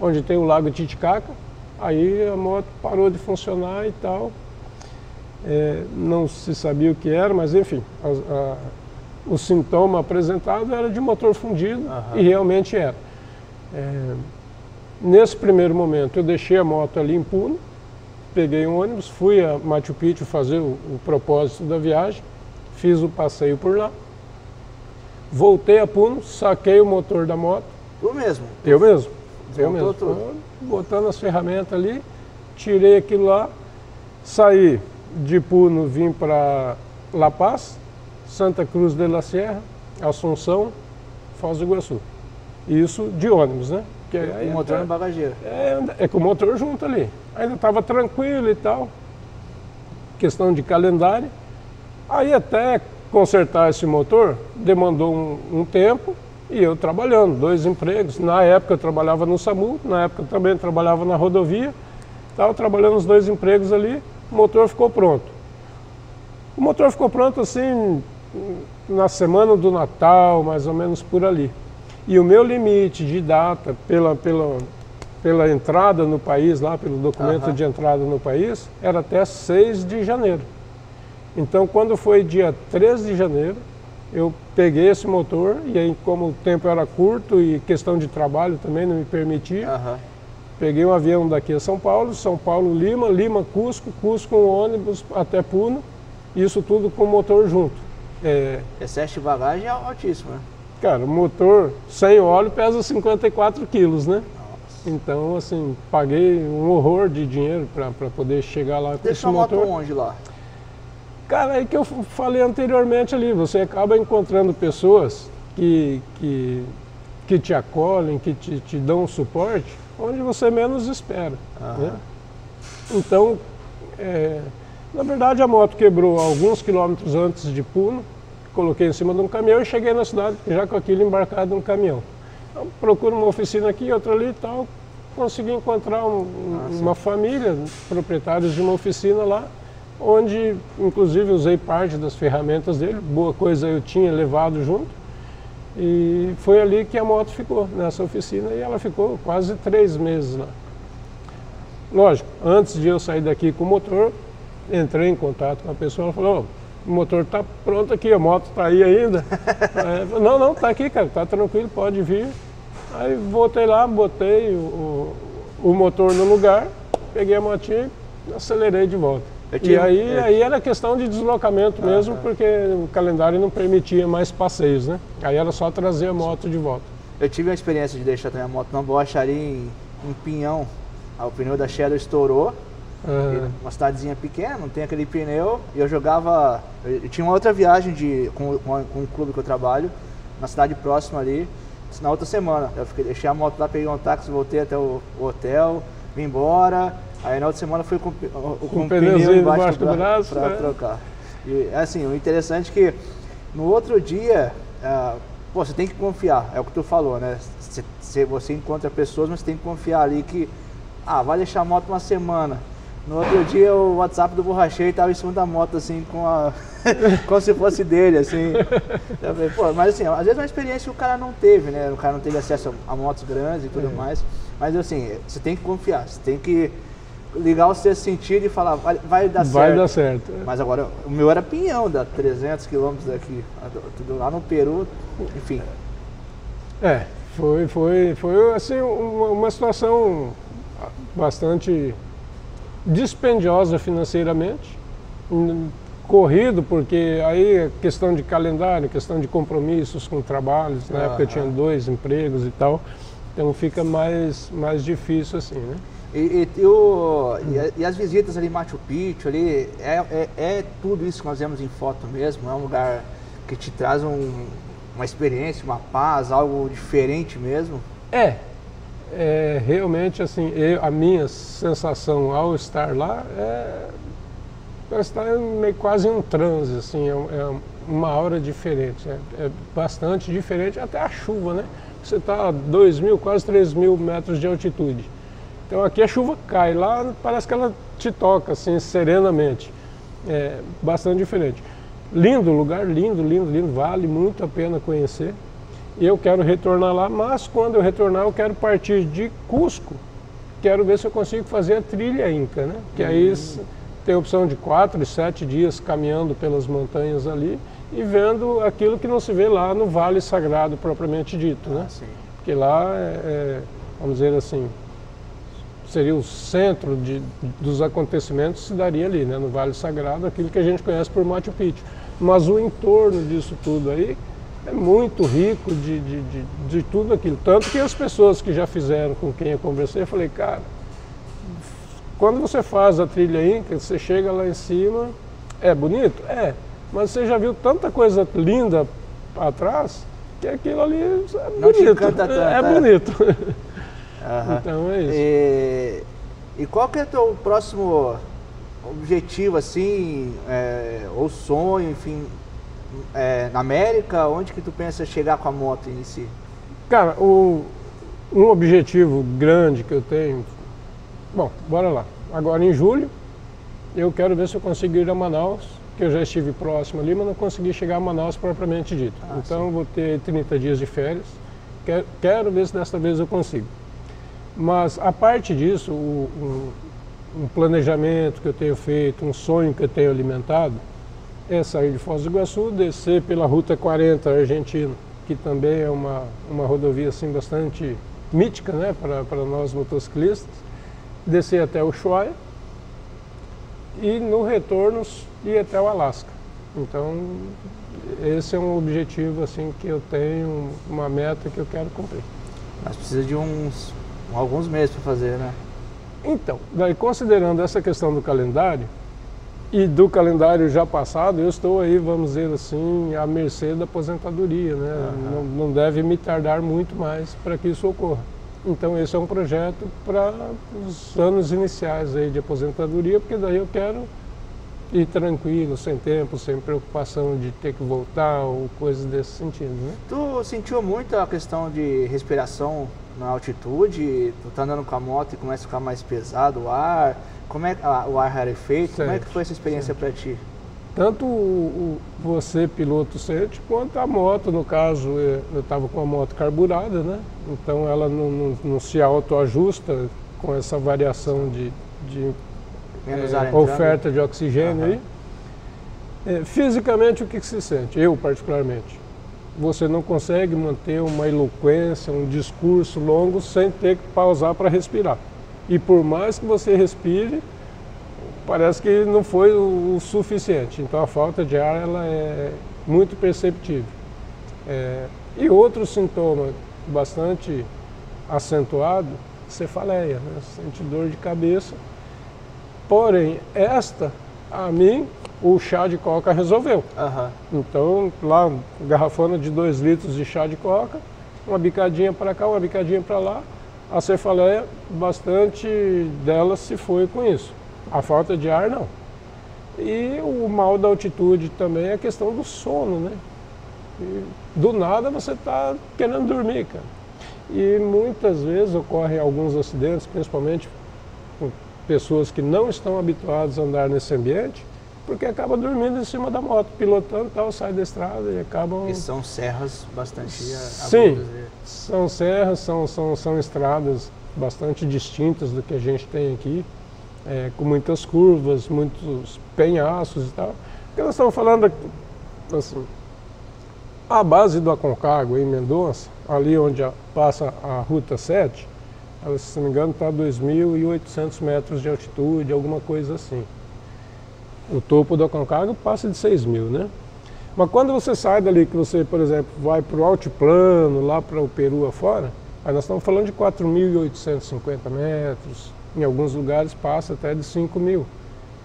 onde tem o lago Titicaca, aí a moto parou de funcionar e tal. É, não se sabia o que era, mas enfim, a, a, o sintoma apresentado era de motor fundido uhum. e realmente era. É, nesse primeiro momento eu deixei a moto ali em Puno, peguei um ônibus, fui a Machu Picchu fazer o, o propósito da viagem, fiz o passeio por lá, voltei a Puno, saquei o motor da moto. Tu mesmo? Eu mesmo. Eu mesmo. Botando as ferramentas ali, tirei aquilo lá, saí de Puno, vim para La Paz, Santa Cruz de la Sierra, Assunção, Foz do Iguaçu. Isso de ônibus, né? É, o motor é, no bagageiro. É, é com o motor junto ali. Ainda estava tranquilo e tal. Questão de calendário. Aí até consertar esse motor demandou um, um tempo e eu trabalhando, dois empregos. Na época eu trabalhava no SAMU, na época eu também trabalhava na rodovia. Estava trabalhando os dois empregos ali, o motor ficou pronto. O motor ficou pronto assim na semana do Natal, mais ou menos por ali. E o meu limite de data pela, pela, pela entrada no país, lá pelo documento uhum. de entrada no país, era até 6 de janeiro. Então, quando foi dia 13 de janeiro, eu peguei esse motor e aí, como o tempo era curto e questão de trabalho também não me permitia, uhum. peguei um avião daqui a São Paulo, São Paulo, Lima, Lima, Cusco, Cusco, um ônibus até Puno, isso tudo com o motor junto. É... Excesso de bagagem é altíssimo, né? Cara, o motor sem óleo pesa 54 quilos, né? Nossa. Então, assim, paguei um horror de dinheiro para poder chegar lá com Deixa esse motor. Deixa onde lá? Cara, é que eu falei anteriormente ali, você acaba encontrando pessoas que, que, que te acolhem, que te, te dão suporte, onde você menos espera. Né? Então, é, na verdade, a moto quebrou alguns quilômetros antes de Puno, coloquei em cima de um caminhão e cheguei na cidade já com aquilo embarcado no caminhão. Então, procuro uma oficina aqui, outra ali e tal. Consegui encontrar um, ah, uma família, proprietários de uma oficina lá, onde inclusive usei parte das ferramentas dele, boa coisa eu tinha levado junto. E foi ali que a moto ficou, nessa oficina, e ela ficou quase três meses lá. Lógico, antes de eu sair daqui com o motor, entrei em contato com a pessoa, ela falou, o motor está pronto aqui, a moto está aí ainda. aí, não, não, está aqui, cara, está tranquilo, pode vir. Aí voltei lá, botei o, o, o, motor no lugar, peguei a motinha e acelerei de volta. e aí, é. aí era questão de deslocamento ah, mesmo, porque o calendário não permitia mais passeios, né? Aí era só trazer a moto de volta. Eu tive a experiência de deixar também a moto na ali em, em Pinhão. o pneu da Shadow estourou, Uhum. Uma cidadezinha pequena, não tem aquele pneu. E eu jogava. Eu tinha uma outra viagem de, com, com, um clube que eu trabalho, na cidade próxima ali, na outra semana. Eu fiquei, deixei a moto lá, peguei um táxi, voltei até o, o hotel, vim embora. Aí na outra semana fui com, com, com um pneu embaixo do braço para né? trocar. E assim, o interessante é que no outro dia, uh, pô, você tem que confiar, é o que tu falou, né? Você, você encontra pessoas, mas você tem que confiar ali que, ah, vai deixar a moto uma semana. No outro dia o WhatsApp do borracheiro estava em cima da moto, assim, com a. como se fosse dele, assim. Falei, Pô, mas assim, às vezes é uma experiência que o cara não teve, né? O cara não teve acesso a motos grandes e tudo é. mais. Mas assim, você tem que confiar, você tem que ligar o seu sentido e falar, vai, vai dar vai certo. Vai dar certo. É. Mas agora, o meu era pinhão, dá 300 quilômetros daqui, tudo lá no Peru, enfim. É, foi, foi, foi assim, uma, uma situação bastante dispendiosa financeiramente, corrido, porque aí é questão de calendário, questão de compromissos com trabalhos, na época eu tinha dois empregos e tal, então fica mais, mais difícil assim, né? E, e, e, o, e, as visitas ali em Machu Picchu, ali, é, é, é, tudo isso que nós vemos em foto mesmo? É um lugar que te traz um, uma experiência, uma paz, algo diferente mesmo? É, é, realmente assim, eu, a minha sensação ao estar lá é estar meio quase um transe, assim, é, é uma aura diferente, é, é, bastante diferente, até a chuva, né? Você está a 2 mil, quase 3 mil metros de altitude. Então aqui a chuva cai, lá parece que ela te toca assim serenamente. É bastante diferente. Lindo lugar, lindo, lindo, lindo, vale muito a pena conhecer eu quero retornar lá, mas quando eu retornar eu quero partir de Cusco, quero ver se eu consigo fazer a trilha Inca, né? Que aí tem a opção de quatro e sete dias caminhando pelas montanhas ali e vendo aquilo que não se vê lá no Vale Sagrado propriamente dito, né? sim. Porque lá, é, é, vamos dizer assim, seria o centro de, dos acontecimentos se daria ali, né? No Vale Sagrado, aquilo que a gente conhece por Machu Picchu. Mas o entorno disso tudo aí é muito rico de, de, de, de tudo aquilo. Tanto que as pessoas que já fizeram com quem eu conversei, eu falei, cara, quando você faz a trilha Inca, você chega lá em cima, é bonito? É. Mas você já viu tanta coisa linda atrás que aquilo ali é Não bonito. é, é. bonito. Aham. Então é isso. E, e qual que é o teu próximo objetivo, assim, é, ou sonho, enfim, é, na América? Onde que tu pensa chegar com a moto em si? Cara, o, um objetivo grande que eu tenho. Bom, bora lá. Agora em julho, eu quero ver se eu consigo ir a Manaus, que eu já estive próximo ali, mas não consegui chegar a Manaus propriamente dito. Ah, então eu vou ter 30 dias de férias. Quero, quero ver se desta vez eu consigo. Mas a parte disso, o- um, um planejamento que eu tenho feito, um sonho que eu tenho alimentado, é sair de Foz do Iguaçu, descer pela Ruta 40 Argentina, que também é uma, uma rodovia assim, bastante mítica né, para, nós motociclistas, descer até o Ushuaia e no retorno ir até o Alasca. Então, esse é um objetivo assim que eu tenho, uma meta que eu quero cumprir. Mas precisa de uns alguns meses para fazer, né? Então, daí considerando essa questão do calendário e do calendário já passado, eu estou aí, vamos dizer assim, à mercê da aposentadoria, né? Não, não deve me tardar muito mais para que isso ocorra. Então esse é um projeto para os anos iniciais aí de aposentadoria, porque daí eu quero ir tranquilo, sem tempo, sem preocupação de ter que voltar ou coisas desse sentido, né? Tu sentiu muito a questão de respiração na altitude? Tu tá andando com a moto e começa a ficar mais pesado o ar? Como é ah, o ar rarefeito? Como é que foi essa experiência para ti? Tanto o, o- você, piloto, sente, quanto a moto, no caso, eu estava com a moto carburada, né? Então ela não, não- não se autoajusta com essa variação de, de entrando? oferta de oxigênio Aham. aí. Eh, fisicamente, o que, que se sente? Eu, particularmente. Você não consegue manter uma eloquência, um discurso longo sem ter que pausar para respirar. E por mais que você respire, parece que não foi o, suficiente. Então a falta de ar ela é muito perceptível. É, e outro sintoma bastante acentuado, cefaleia, né? sente dor de cabeça. Porém, esta, a mim, o chá de coca resolveu. Aham. Então, lá, garrafona de 2 litros de chá de coca, uma bicadinha para cá, uma bicadinha para lá. A cefaleia, bastante dela se foi com isso. A falta de ar, não. E o mal da altitude também é a questão do sono, né? E do nada você está querendo dormir, cara. E muitas vezes ocorrem alguns acidentes, principalmente com pessoas que não estão habituadas a andar nesse ambiente, porque acaba dormindo em cima da moto, pilotando e tal, sai da estrada e acabam. E são serras bastante Sim. né? São serras, são, são, são estradas bastante distintas do que a gente tem aqui, é, com muitas curvas, muitos penhascos e tal. Porque nós estamos falando assim, a base do Aconcagua, em Mendonça, ali onde a- passa a Ruta 7, ela, se não me engano, está a 2.800 metros de altitude, alguma coisa assim. O topo do Aconcagua passa de 6 mil, né? Mas quando você sai dali, que você, por exemplo, vai para o altiplano, lá para o Peru afora, aí nós estamos falando de 4.850 metros, em alguns lugares passa até de 5 mil.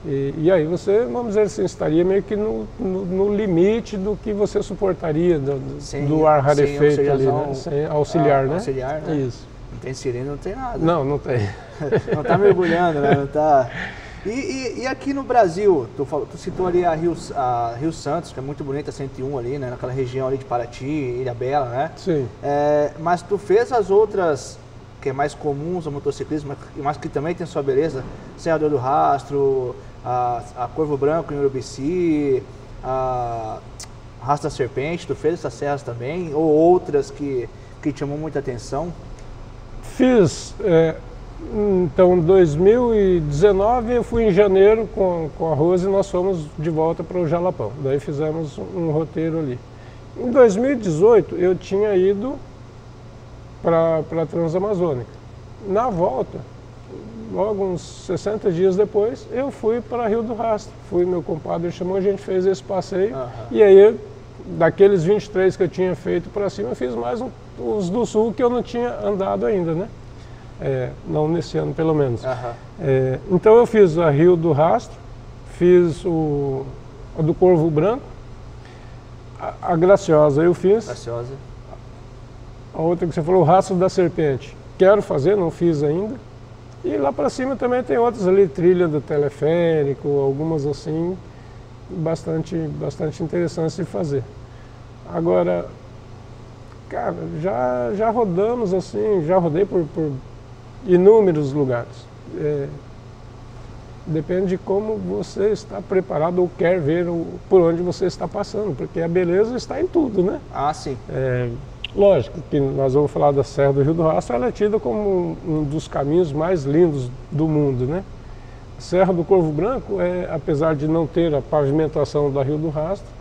E, e aí você, vamos dizer assim, estaria meio que no, no- no limite do que você suportaria do, do- Sem- do ar rarefeito ali, né? Sem auxiliar, ah, né? auxiliar, né? Isso. Não tem sirene, não tem nada. Não, não tem. Não tá mergulhando, né? Não tá... E, e- e aqui no Brasil, tu, falou- tu citou ali a Rio, a Rio Santos, que é muito bonita, 101 ali, né? Naquela região ali de Paraty, Ilha Bela, né? Sim. É, mas tu fez as outras que é mais comuns ao motociclismo, mas- que também tem sua beleza, Serrador do Rastro, a, a Corvo Branco em Urubici, a Rasta Serpente, tu fez essas serras também? Ou outras que, que chamou muita atenção? Fiz é, Então, em 2019, eu fui em janeiro com, com a Rose e nós fomos de volta para o Jalapão. Daí fizemos um roteiro ali. Em 2018, eu tinha ido para a Transamazônica. Na volta, logo uns 60 dias depois, eu fui para Rio do Rastro. Fui, meu compadre chamou, a gente fez esse passeio. Uhum. E aí, daqueles 23 que eu tinha feito para cima, eu fiz mais um, os do sul que eu não tinha andado ainda, né? É, não nesse ano, pelo menos. É, então eu fiz a Rio do Rastro, fiz o, a do Corvo Branco, a, a Graciosa eu fiz. Graciosa. A outra que você falou, o Rastro da Serpente. Quero fazer, não fiz ainda. E lá para cima também tem outras ali, trilha do teleférico, algumas assim, bastante, bastante interessantes de fazer. Agora, cara, já, já rodamos assim, já rodei por, por inúmeros lugares. É, depende de como você está preparado ou quer ver o, por onde você está passando, porque a beleza está em tudo, né? Ah, sim. É, lógico que nós vamos falar da Serra do Rio do Rastro, ela é tida como um dos caminhos mais lindos do mundo, né? A Serra do Corvo Branco, é, apesar de não ter a pavimentação da Rio do Rastro,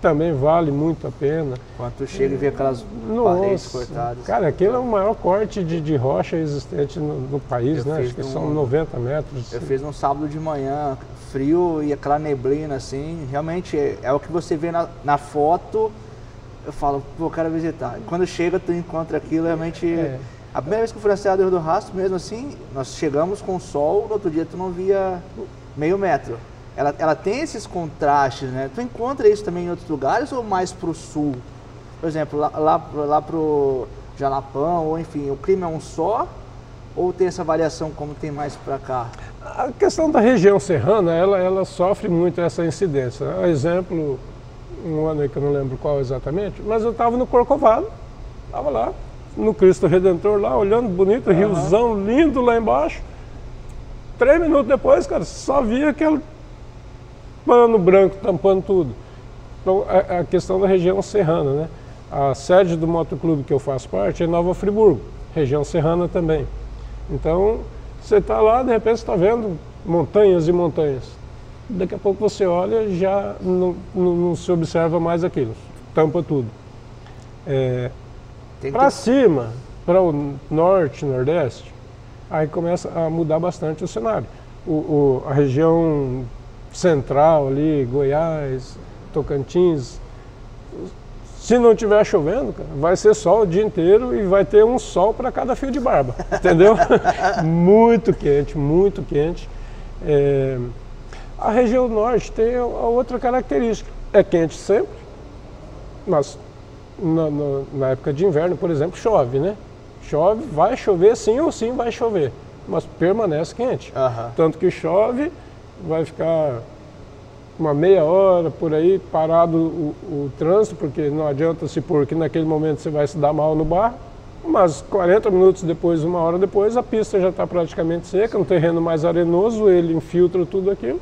também vale muito a pena. Quando tu chega e vê aquelas Nossa, paredes cortadas. Cara, aquele é o maior corte de, de rocha existente no, no país, eu né? Acho que são 90 metros. Eu fiz num sábado de manhã, frio e aquela neblina assim. Realmente é, é o que você vê na, na foto. Eu falo, pô, eu quero visitar. E quando chega, tu encontra aquilo, realmente. É. A primeira vez que eu fui na Serra do Rio do Rastro, mesmo assim, nós chegamos com sol, no outro dia tu não via meio metro ela, ela tem esses contrastes, né? Tu encontra isso também em outros lugares ou mais para o sul? Por exemplo, lá, lá, lá para o Jalapão, ou enfim, o clima é um só? Ou tem essa variação como tem mais para cá? A questão da região serrana, ela, ela sofre muito essa incidência. Né? Exemplo, um ano aí que eu não lembro qual exatamente, mas eu estava no Corcovado, estava lá, no Cristo Redentor, lá, olhando bonito, uhum. riozão lindo lá embaixo. Três minutos depois, cara, só via aquele pano branco tampando tudo. Então, a, a questão da região serrana, né? A sede do motoclube que eu faço parte é Nova Friburgo, região serrana também. Então, você está lá, de repente está vendo montanhas e montanhas. Daqui a pouco você olha já não, não, não se observa mais aquilo, tampa tudo. É, para que... cima, para o norte, nordeste, aí começa a mudar bastante o cenário. O, o, a região central ali, Goiás, Tocantins. Se não estiver chovendo, cara, vai ser sol o dia inteiro e vai ter um sol para cada fio de barba, entendeu? muito quente, muito quente. É... A região norte tem a outra característica, é quente sempre, mas na, na, na época de inverno, por exemplo, chove, né? Chove, vai chover sim ou sim vai chover, mas permanece quente. Uhum. Tanto que chove, vai ficar uma meia hora por aí parado o, o, trânsito, porque não adianta se pôr que naquele momento você vai se dar mal no bar, mas 40 minutos depois, uma hora depois, a pista já está praticamente seca, um terreno mais arenoso, ele infiltra tudo aquilo,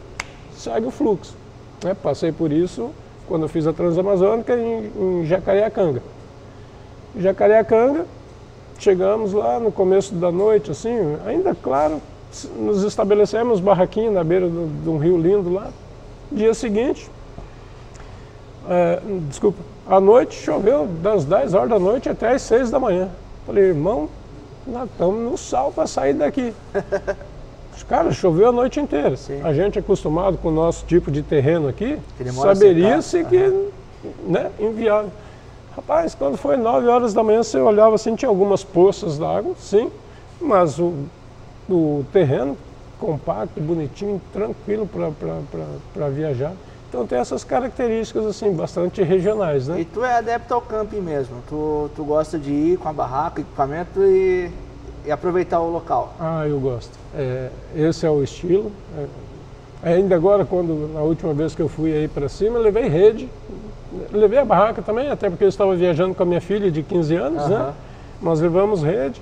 segue o fluxo. Né? Passei por isso quando eu fiz a Transamazônica em, em Jacareacanga. Jacareacanga, chegamos lá no começo da noite, assim, ainda claro, nos estabelecemos barraquinha na beira de um rio lindo lá. Dia seguinte, é, desculpa, à noite choveu das 10 horas da noite até as 6 da manhã. Falei, irmão, nós estamos no sal para sair daqui. Cara, choveu a noite inteira. Sim. A gente acostumado com o nosso tipo de terreno aqui, saberia-se que uhum. né, inviável. Rapaz, quando foi 9 horas da manhã, você olhava assim, tinha algumas poças d'água, sim, mas o do terreno, compacto, bonitinho, tranquilo para viajar. Então tem essas características assim, bastante regionais, né? E tu é adepto ao camping mesmo? Tu, tu gosta de ir com a barraca, equipamento e, e aproveitar o local? Ah, eu gosto. É, esse é o estilo. É, ainda agora, quando na última vez que eu fui aí para cima, levei rede, levei a barraca também, até porque eu estava viajando com a minha filha de 15 anos, uhum. né? Nós levamos rede,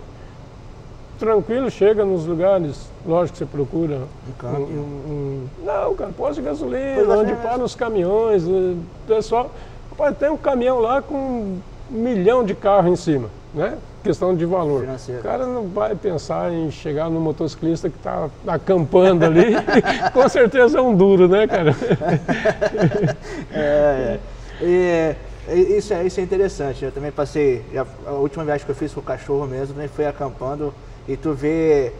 tranquilo, chega nos lugares, lógico que você procura um, um, não, cara, posto de gasolina, onde param os caminhões, o pessoal, pode ter um caminhão lá com um milhão de carros em cima, né? questão de valor. Financeiro. O cara não vai pensar em chegar no motociclista que está acampando ali, com certeza é um duro, né, cara? é, é. E, isso, é, isso é interessante. Eu também passei, a última viagem que eu fiz com o cachorro mesmo, também foi acampando e tu vê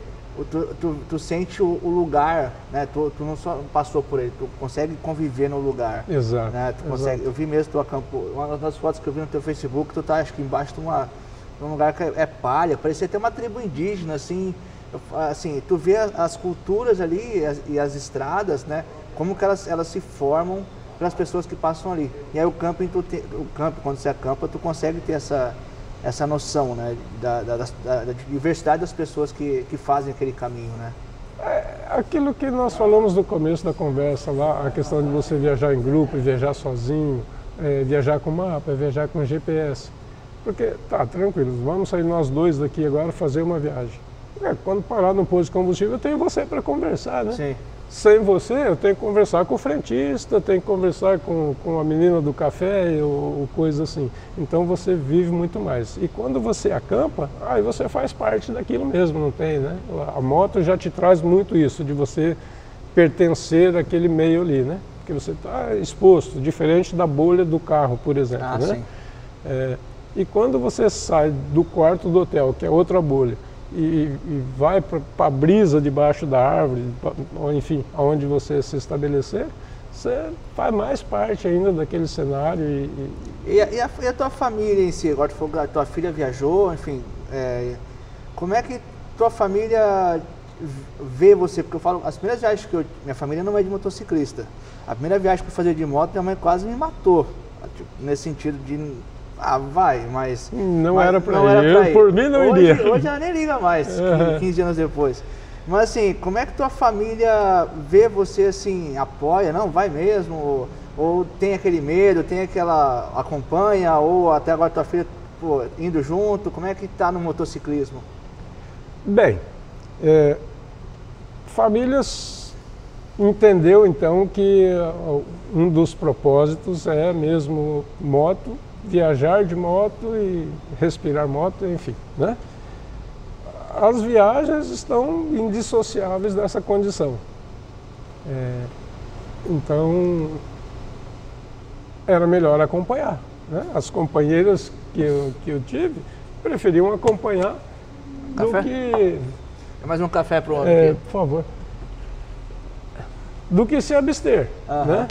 tu, tu, tu, sente o, o, lugar, né? Tu, tu, não só passou por ele, tu consegue conviver no lugar. Exato. Né? Tu consegue, exato. Eu vi mesmo tu acampo, uma das fotos que eu vi no teu Facebook, tu tá acho que embaixo de uma, um lugar que é, é palha, parecia ter uma tribo indígena, assim, assim, tu vê as culturas ali e as, e as estradas, né? Como que elas, elas se formam para as pessoas que passam ali. E aí o camping, tu te, o campo, quando você acampa, tu consegue ter essa essa noção né, da, da, da, da, diversidade das pessoas que, que fazem aquele caminho. Né? É aquilo que nós falamos no começo da conversa lá, a questão de você viajar em grupo, viajar sozinho, é, viajar com mapa, viajar com GPS. Porque, tá, tranquilo, vamos sair nós dois daqui agora fazer uma viagem. É, quando parar no posto de combustível, eu tenho você para conversar, né? Sim sem você, eu tenho que conversar com o frentista, tenho que conversar com, com a menina do café ou, ou coisa assim. Então você vive muito mais. E quando você acampa, aí você faz parte daquilo mesmo, não tem, né? A moto já te traz muito isso, de você pertencer àquele meio ali, né? Porque você está exposto, diferente da bolha do carro, por exemplo, ah, né? Sim. É, e quando você sai do quarto do hotel, que é outra bolha, e, e vai para a brisa debaixo da árvore, enfim, aonde você se estabelecer, você faz mais parte ainda daquele cenário. E, e... e a, a tua família em si? Agora tu a tua filha viajou, enfim, é, como é que tua família vê você? Porque eu falo, as primeiras viagens que eu. Minha família não é de motociclista. A primeira viagem que eu fazia de moto, minha mãe quase me matou. Tipo, nesse sentido de ah, vai, mas. Não mas era pra ir. Eu, por mim, não hoje, iria. Hoje ela nem liga mais, uhum. 15 anos depois. Mas assim, como é que tua família vê você assim, apoia? Não, vai mesmo? Ou, ou tem aquele medo, tem aquela. acompanha? Ou até agora tua filha pô, indo junto? Como é que tá no motociclismo? Bem, é, famílias entendeu então que um dos propósitos é mesmo moto viajar de moto e respirar moto, enfim, né? As viagens estão indissociáveis dessa condição. É, então, era melhor acompanhar. Né? As companheiras que eu, que eu tive preferiam acompanhar café? do que... É mais um café para o homem é, Por favor. Do que se abster. Uhum. Né?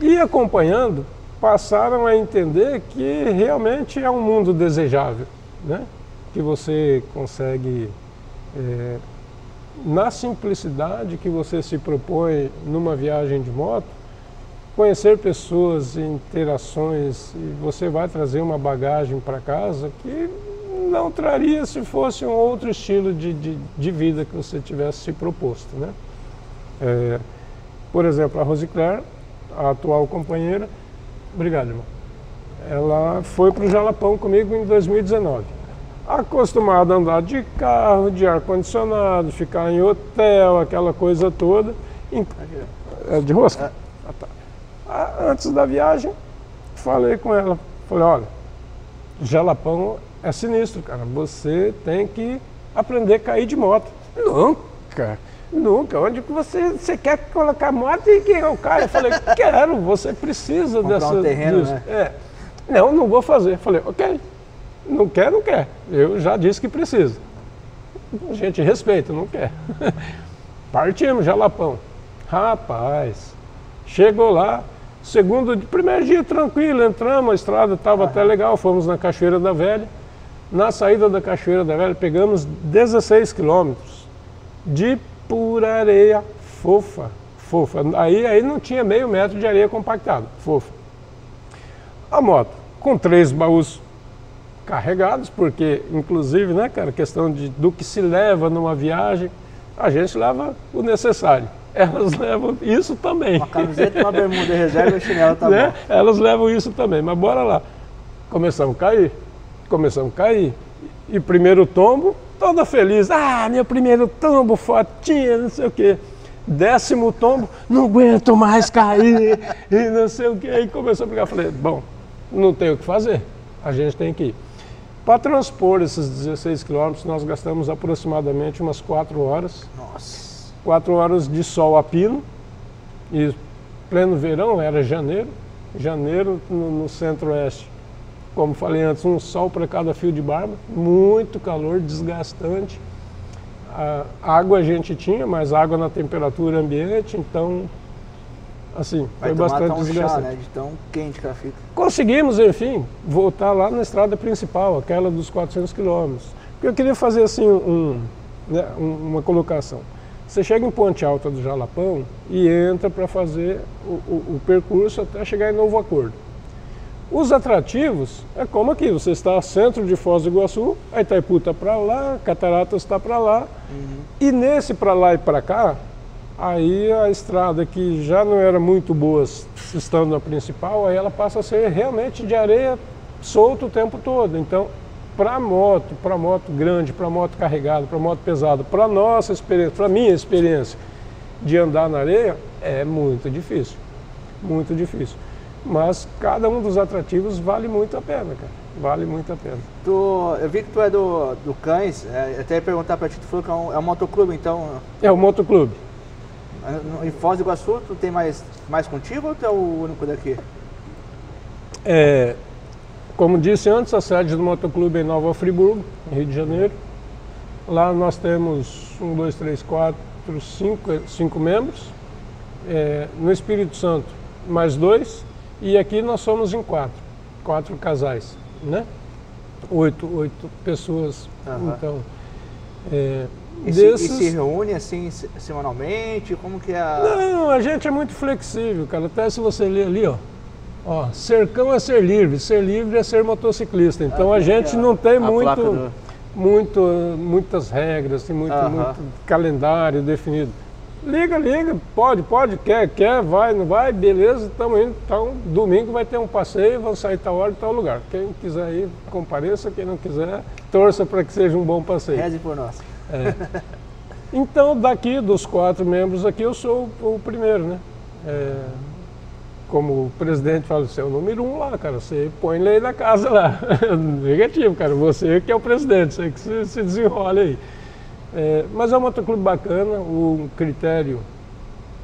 E acompanhando, passaram a entender que realmente é um mundo desejável, né? que você consegue, é, na simplicidade que você se propõe numa viagem de moto, conhecer pessoas, interações, e você vai trazer uma bagagem para casa que não traria se fosse um outro estilo de, de, de vida que você tivesse se proposto. Né? É, por exemplo, a Rosicler, a atual companheira, Obrigado, irmão. Ela foi para o Jalapão comigo em 2019. Acostumada a andar de carro, de ar-condicionado, ficar em hotel, aquela coisa toda. É de rosca? É. Ah, tá. Antes da viagem, falei com ela. Falei, olha, Jalapão é sinistro, cara. Você tem que aprender a cair de moto. Nunca. Nunca. Onde que você, você quer colocar moto e que eu caio? Eu falei, quero, você precisa Comprar dessa. Um terreno, disso. né? É. Não, não vou fazer. Falei, ok. Não quer, não quer. Eu já disse que precisa. A gente respeita, não quer. Partimos, Jalapão. Rapaz, chegou lá, segundo, primeiro dia tranquilo, entramos, a estrada estava até legal, fomos na Cachoeira da Velha. Na saída da Cachoeira da Velha, pegamos 16 quilômetros de pura areia fofa, fofa. Aí, aí não tinha meio metro de areia compactada, fofa. A moto com três baús carregados, porque inclusive, né, cara, questão de, do que se leva numa viagem, a gente leva o necessário. Elas levam isso também. Uma camiseta, uma bermuda reserva e chinelo tá né? Elas levam isso também, mas bora lá. Começamos a cair, começamos a cair. E primeiro tombo, toda feliz. Ah, meu primeiro tombo, fotinha, não sei o quê. Décimo tombo, não aguento mais cair e não sei o quê. Aí começou a brigar. Falei, bom, não tem o que fazer, a gente tem que ir. Para transpor esses 16 quilômetros, nós gastamos aproximadamente umas 4 horas. Nossa. 4 horas de sol a pino. E pleno verão, era janeiro. Janeiro no, no centro-oeste. Como falei antes, um sol para cada fio de barba. Muito calor, desgastante. A água a gente tinha, mas água na temperatura ambiente, então assim, Vai foi bastante um chá, desgastante. né? De tão quente que ela fica. Conseguimos, enfim, voltar lá na estrada principal, aquela dos 400 quilômetros. Porque eu queria fazer assim um, né, um- uma colocação. Você chega em Ponte Alta do Jalapão e entra para fazer o, o- o percurso até chegar em Novo Acordo. Os atrativos é como aqui, você está centro de Foz do Iguaçu, a Itaipu está para lá, Cataratas está para lá, e nesse para lá e para cá, aí a estrada que já não era muito boa estando na principal, aí ela passa a ser realmente de areia solta o tempo todo. Então, para moto, para moto grande, para moto carregada, para moto pesada, para nossa experiência, para minha experiência de andar na areia, é muito difícil, muito difícil. Mas cada um dos atrativos vale muito a pena, cara. Vale muito a pena. Tu, eu vi que tu é do, do Cães, é, até ia perguntar pra ti, tu falou que é um, é um motoclube, então É o motoclube. em Foz do Iguaçu tu tem mais, mais contigo ou tu é o único daqui? É, como disse antes, a sede do motoclube é em Nova Friburgo, em Rio de Janeiro. Lá nós temos um, dois, três, quatro, cinco, cinco membros. É, no Espírito Santo, mais dois. E aqui nós somos em quatro, quatro casais, né? Oito, oito pessoas. Aham. Então, é, E, se, e desses... se reúne assim se- semanalmente? Como que é a... Não, a gente é muito flexível, cara. Até se você ler ali, ó. Ó, cercão é ser livre, ser livre é ser motociclista. Então Ah, a gente ó, não tem muito, do- muito, muitas regras, tem muito, Aham. muito calendário definido. Liga, liga, pode, pode, quer, quer, vai, não vai, beleza, estamos indo. Então, domingo vai ter um passeio, vamos sair tal hora e tal lugar. Quem quiser ir, compareça, quem não quiser, torça para que seja um bom passeio. Reze por nós. Então, daqui dos quatro membros aqui, eu sou o, o primeiro, né? É, como o presidente fala, você é o número um lá, cara. Você põe lei na casa lá. Negativo, cara. Você que é o presidente, você que se, se desenrola aí. É, mas é um motoclube bacana, o critério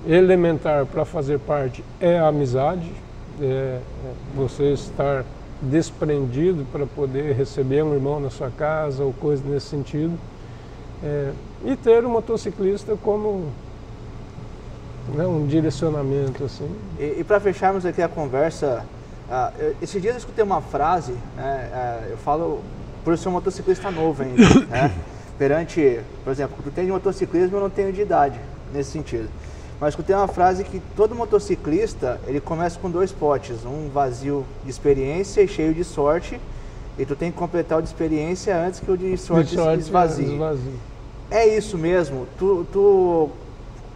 elementar para fazer parte é a amizade, é, é você estar desprendido para poder receber um irmão na sua casa ou coisa nesse sentido. É, e ter o motociclista como né, um direcionamento assim. E, e para fecharmos aqui a conversa, ah, eu- esses dias eu escutei uma frase, né, ah, eu falo por ser um motociclista novo ainda, né, perante, por exemplo, tu tem de motociclismo, eu não tenho de idade nesse sentido. Mas escutei uma frase que todo motociclista, ele começa com dois potes, um vazio de experiência e cheio de sorte, e tu tem que completar o de experiência antes que o de sorte, De sorte, esvazie. esvazie. É isso mesmo. Tu, tu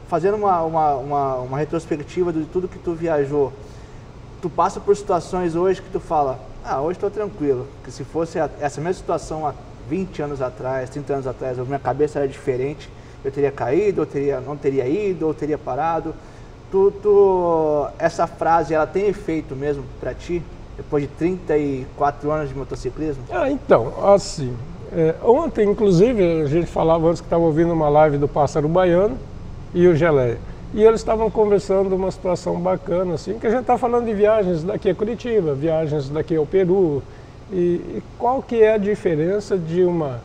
fazendo uma, uma, uma, uma retrospectiva de tudo que tu viajou, tu passa por situações hoje que tu fala, ah, hoje estou tranquilo. Que se fosse essa mesma situação há 20 anos atrás, 30 anos atrás, a minha cabeça era diferente, eu teria caído, eu teria, não teria ido, ou teria parado. Tu, tu, essa frase, ela tem efeito mesmo para ti, depois de 34 anos de motociclismo? Ah, então, assim, é, ontem, inclusive, a gente falava antes que estava ouvindo uma live do Pássaro Baiano e o Geleia. E eles estavam conversando uma situação bacana, assim, que a gente está falando de viagens daqui a Curitiba, viagens daqui ao Peru. E, e qual que é a diferença de uma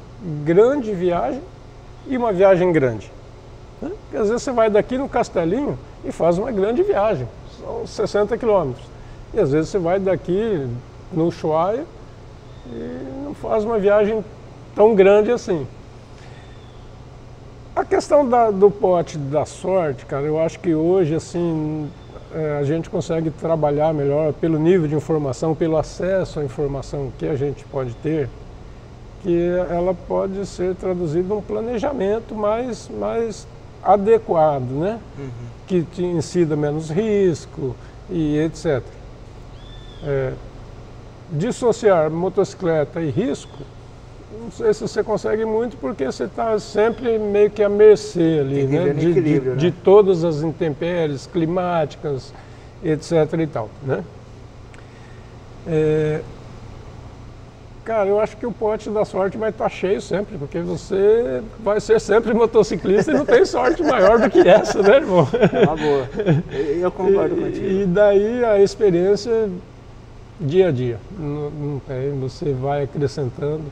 grande viagem e uma viagem grande? né? Porque às vezes você vai daqui no Castelinho e faz uma grande viagem, são 60 quilômetros. E às vezes você vai daqui no Ushuaia e não faz uma viagem tão grande assim. A questão da- do pote da sorte, cara, eu acho que hoje assim a gente consegue trabalhar melhor pelo nível de informação, pelo acesso à informação que a gente pode ter, que ela pode ser traduzida num planejamento mais, mais adequado, né? Que te incida menos risco e etc. É, dissociar motocicleta e risco, não sei se você consegue muito, porque você está sempre meio que à mercê ali, né? De, de- né? de todas as intempéries climáticas, etc. e tal, né? É, Cara, eu acho que o pote da sorte vai estar cheio sempre, porque você vai ser sempre motociclista e não tem sorte maior do que essa, né, irmão? É uma boa. Eu concordo e, contigo. E daí a experiência dia a dia. Não, não tem, você vai acrescentando.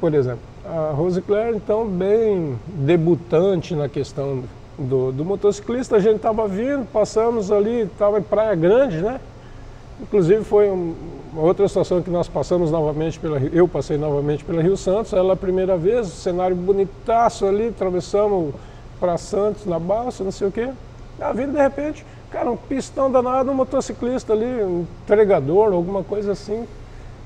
Por exemplo, a Rose Claire, então, bem debutante na questão do, do motociclista, a gente estava vindo, passamos ali, estava em Praia Grande, né? Inclusive foi um, uma outra situação que nós passamos novamente pela eu passei novamente pela Rio Santos, ela a primeira vez, cenário bonitaço ali, atravessamos para Santos na balsa, não sei o quê. A vida de repente, cara, um pistão danado, um motociclista ali, um entregador, alguma coisa assim,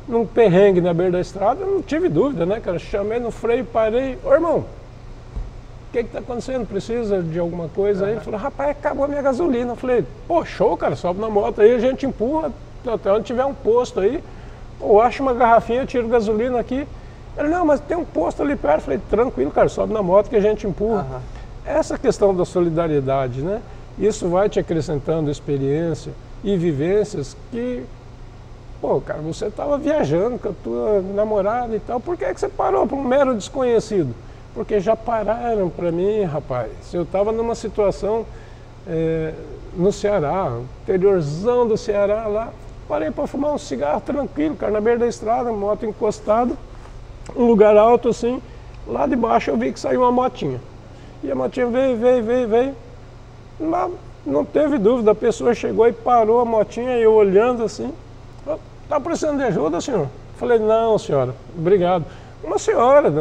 num perrengue na beira da estrada, eu não tive dúvida, né, cara? Chamei no freio, parei, ô irmão, o que está acontecendo? Precisa de alguma coisa aí? Ele falou, rapaz, acabou a minha gasolina. Eu falei, pô, show, cara, sobe na moto aí, a gente empurra até onde tiver um posto aí. Ou acha uma garrafinha, tiro gasolina aqui. Ele, não, mas tem um posto ali perto. Eu falei, tranquilo, cara, sobe na moto que a gente empurra. Uhum. Essa questão da solidariedade, né? Isso vai te acrescentando experiência e vivências que, pô, cara, você estava viajando com a tua namorada e tal, por que, é que você parou para um mero desconhecido? porque já pararam para mim, rapaz. Eu estava numa situação é, no Ceará, interiorzão do Ceará lá, parei para fumar um cigarro tranquilo, cara, na beira da estrada, moto encostada, um lugar alto assim, lá de baixo eu vi que saiu uma motinha. E a motinha veio, veio, veio, veio. Não, não teve dúvida, a pessoa chegou e parou a motinha eu olhando assim, tá precisando de ajuda, senhor? Falei, não, senhora, obrigado uma senhora,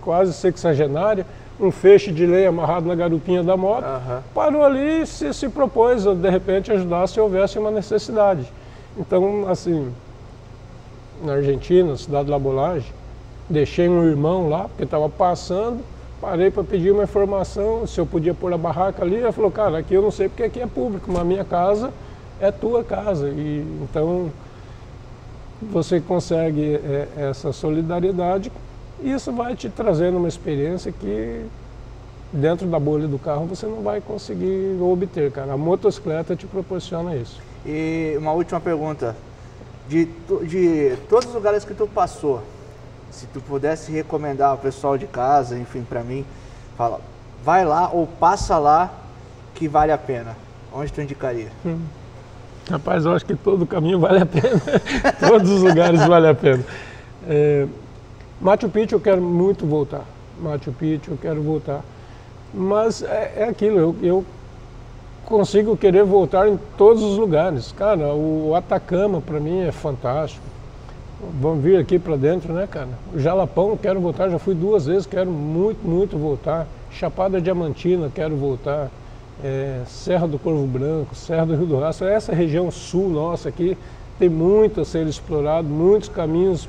quase sexagenária, um feixe de lei amarrado na garupinha da moto, uhum. parou ali e se, se propôs a, de repente, ajudar se houvesse uma necessidade. Então, assim, na Argentina, cidade de Labolage, deixei um irmão lá, porque estava passando, parei para pedir uma informação, se eu podia pôr a barraca ali, ele falou, cara, aqui eu não sei porque aqui é público, mas a minha casa é tua casa. E, então, você consegue é, essa solidariedade e isso vai te trazendo uma experiência que dentro da bolha do carro você não vai conseguir obter, cara. A motocicleta te proporciona isso. E uma última pergunta. De, de todos os lugares que tu passou, se tu pudesse recomendar ao pessoal de casa, enfim, para mim, fala, vai lá ou passa lá que vale a pena. Onde tu indicaria? Hum. Rapaz, eu acho que todo caminho vale a pena. Todos os lugares vale a pena. É, Machu Picchu eu quero muito voltar. Machu Picchu eu quero voltar. Mas é, é aquilo, eu, eu, consigo querer voltar em todos os lugares. Cara, o Atacama para mim é fantástico. Vamos vir aqui para dentro, né, cara? O Jalapão quero voltar, já fui duas vezes, quero muito, muito voltar. Chapada Diamantina quero voltar. É, Serra do Corvo Branco, Serra do Rio do Rastro, essa região sul nossa aqui tem muito a ser explorado, muitos caminhos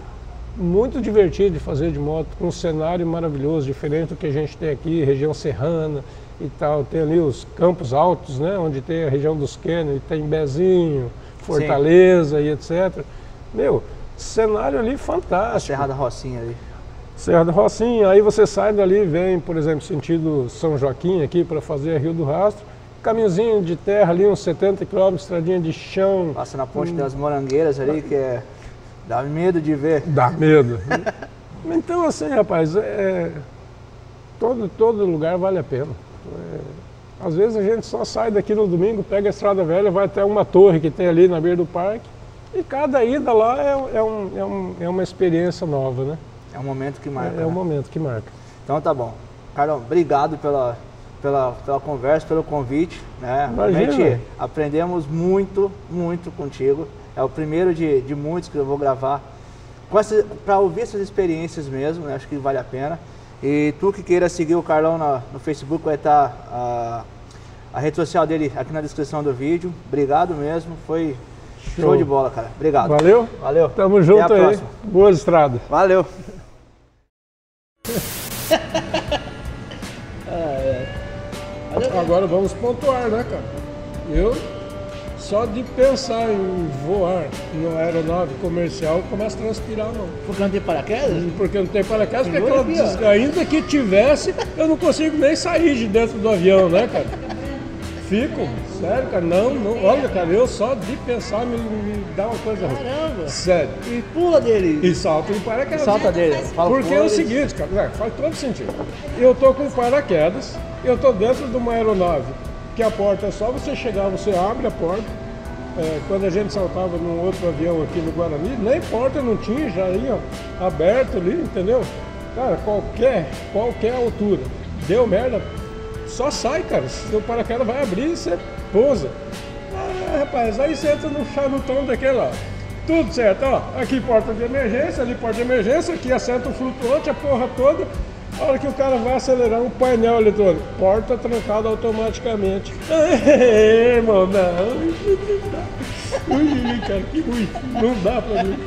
muito divertido de fazer de moto, com um cenário maravilhoso, diferente do que a gente tem aqui, região serrana e tal. Tem ali os campos altos, né, onde tem a região dos cânions, tem Bezinho, Fortaleza Sim. e etc. Meu, cenário ali fantástico. A Serra da Rocinha ali. Serra da Rocinha, aí você sai dali, vem, por exemplo, sentido São Joaquim aqui para fazer Rio do Rastro, caminhozinho de terra ali, uns 70 quilômetros, estradinha de chão. Passa na ponte hum. das Morangueiras ali, que é Dá medo de ver. Dá medo. então, assim, rapaz, é, todo, todo lugar vale a pena. É, às vezes a gente só sai daqui no domingo, pega a estrada velha, vai até uma torre que tem ali na beira do parque, e cada ida lá é, é, um, é, um, é uma experiência nova, né? É um momento que marca. É, é um né? momento que marca. Então tá bom. Carlão, obrigado pela, pela, pela conversa, pelo convite. Né? Realmente aprendemos muito, muito contigo. É o primeiro de, de muitos que eu vou gravar para ouvir essas experiências mesmo, né? acho que vale a pena. E tu que queira seguir o Carlão na, no Facebook, vai estar tá a, a rede social dele aqui na descrição do vídeo. Obrigado mesmo, foi show, show de bola, cara. Obrigado. Valeu? Valeu. Tamo junto aí. Próxima. Boas estradas. Valeu. Agora vamos pontuar, né, cara? Eu só de pensar em voar numa aeronave comercial começa a transpirar não. Porque não tem paraquedas? Porque não tem paraquedas, porque aquela desga... ainda que tivesse, eu não consigo nem sair de dentro do avião, né, cara? Fico, sério, cara. Não, não. Olha, cara, eu só de pensar me, me dá uma coisa ruim. Caramba! Sério. E pula dele. E salta em paraquedas. Salta dele. Fala Porque é o seguinte, cara, faz todo sentido. Eu tô com paraquedas, eu tô dentro de uma aeronave, que a porta é só você chegar, você abre a porta. É, quando a gente saltava num outro avião aqui no Guarani, nem porta não tinha, já ia aberto ali, entendeu? Cara, qualquer, qualquer altura. Deu merda, só sai, cara. Seu paraquedas vai abrir você pousa. Ah, rapaz, aí você entra no chanutão daquele lá. Tudo certo, ó. Aqui porta de emergência, ali porta de emergência, aqui assento flutuante, a porra toda. A hora que o cara vai acelerar um painel eletrônico, porta trancada automaticamente. Ei, irmão, não. Ui, cara, que ruim. Não dá pra mim.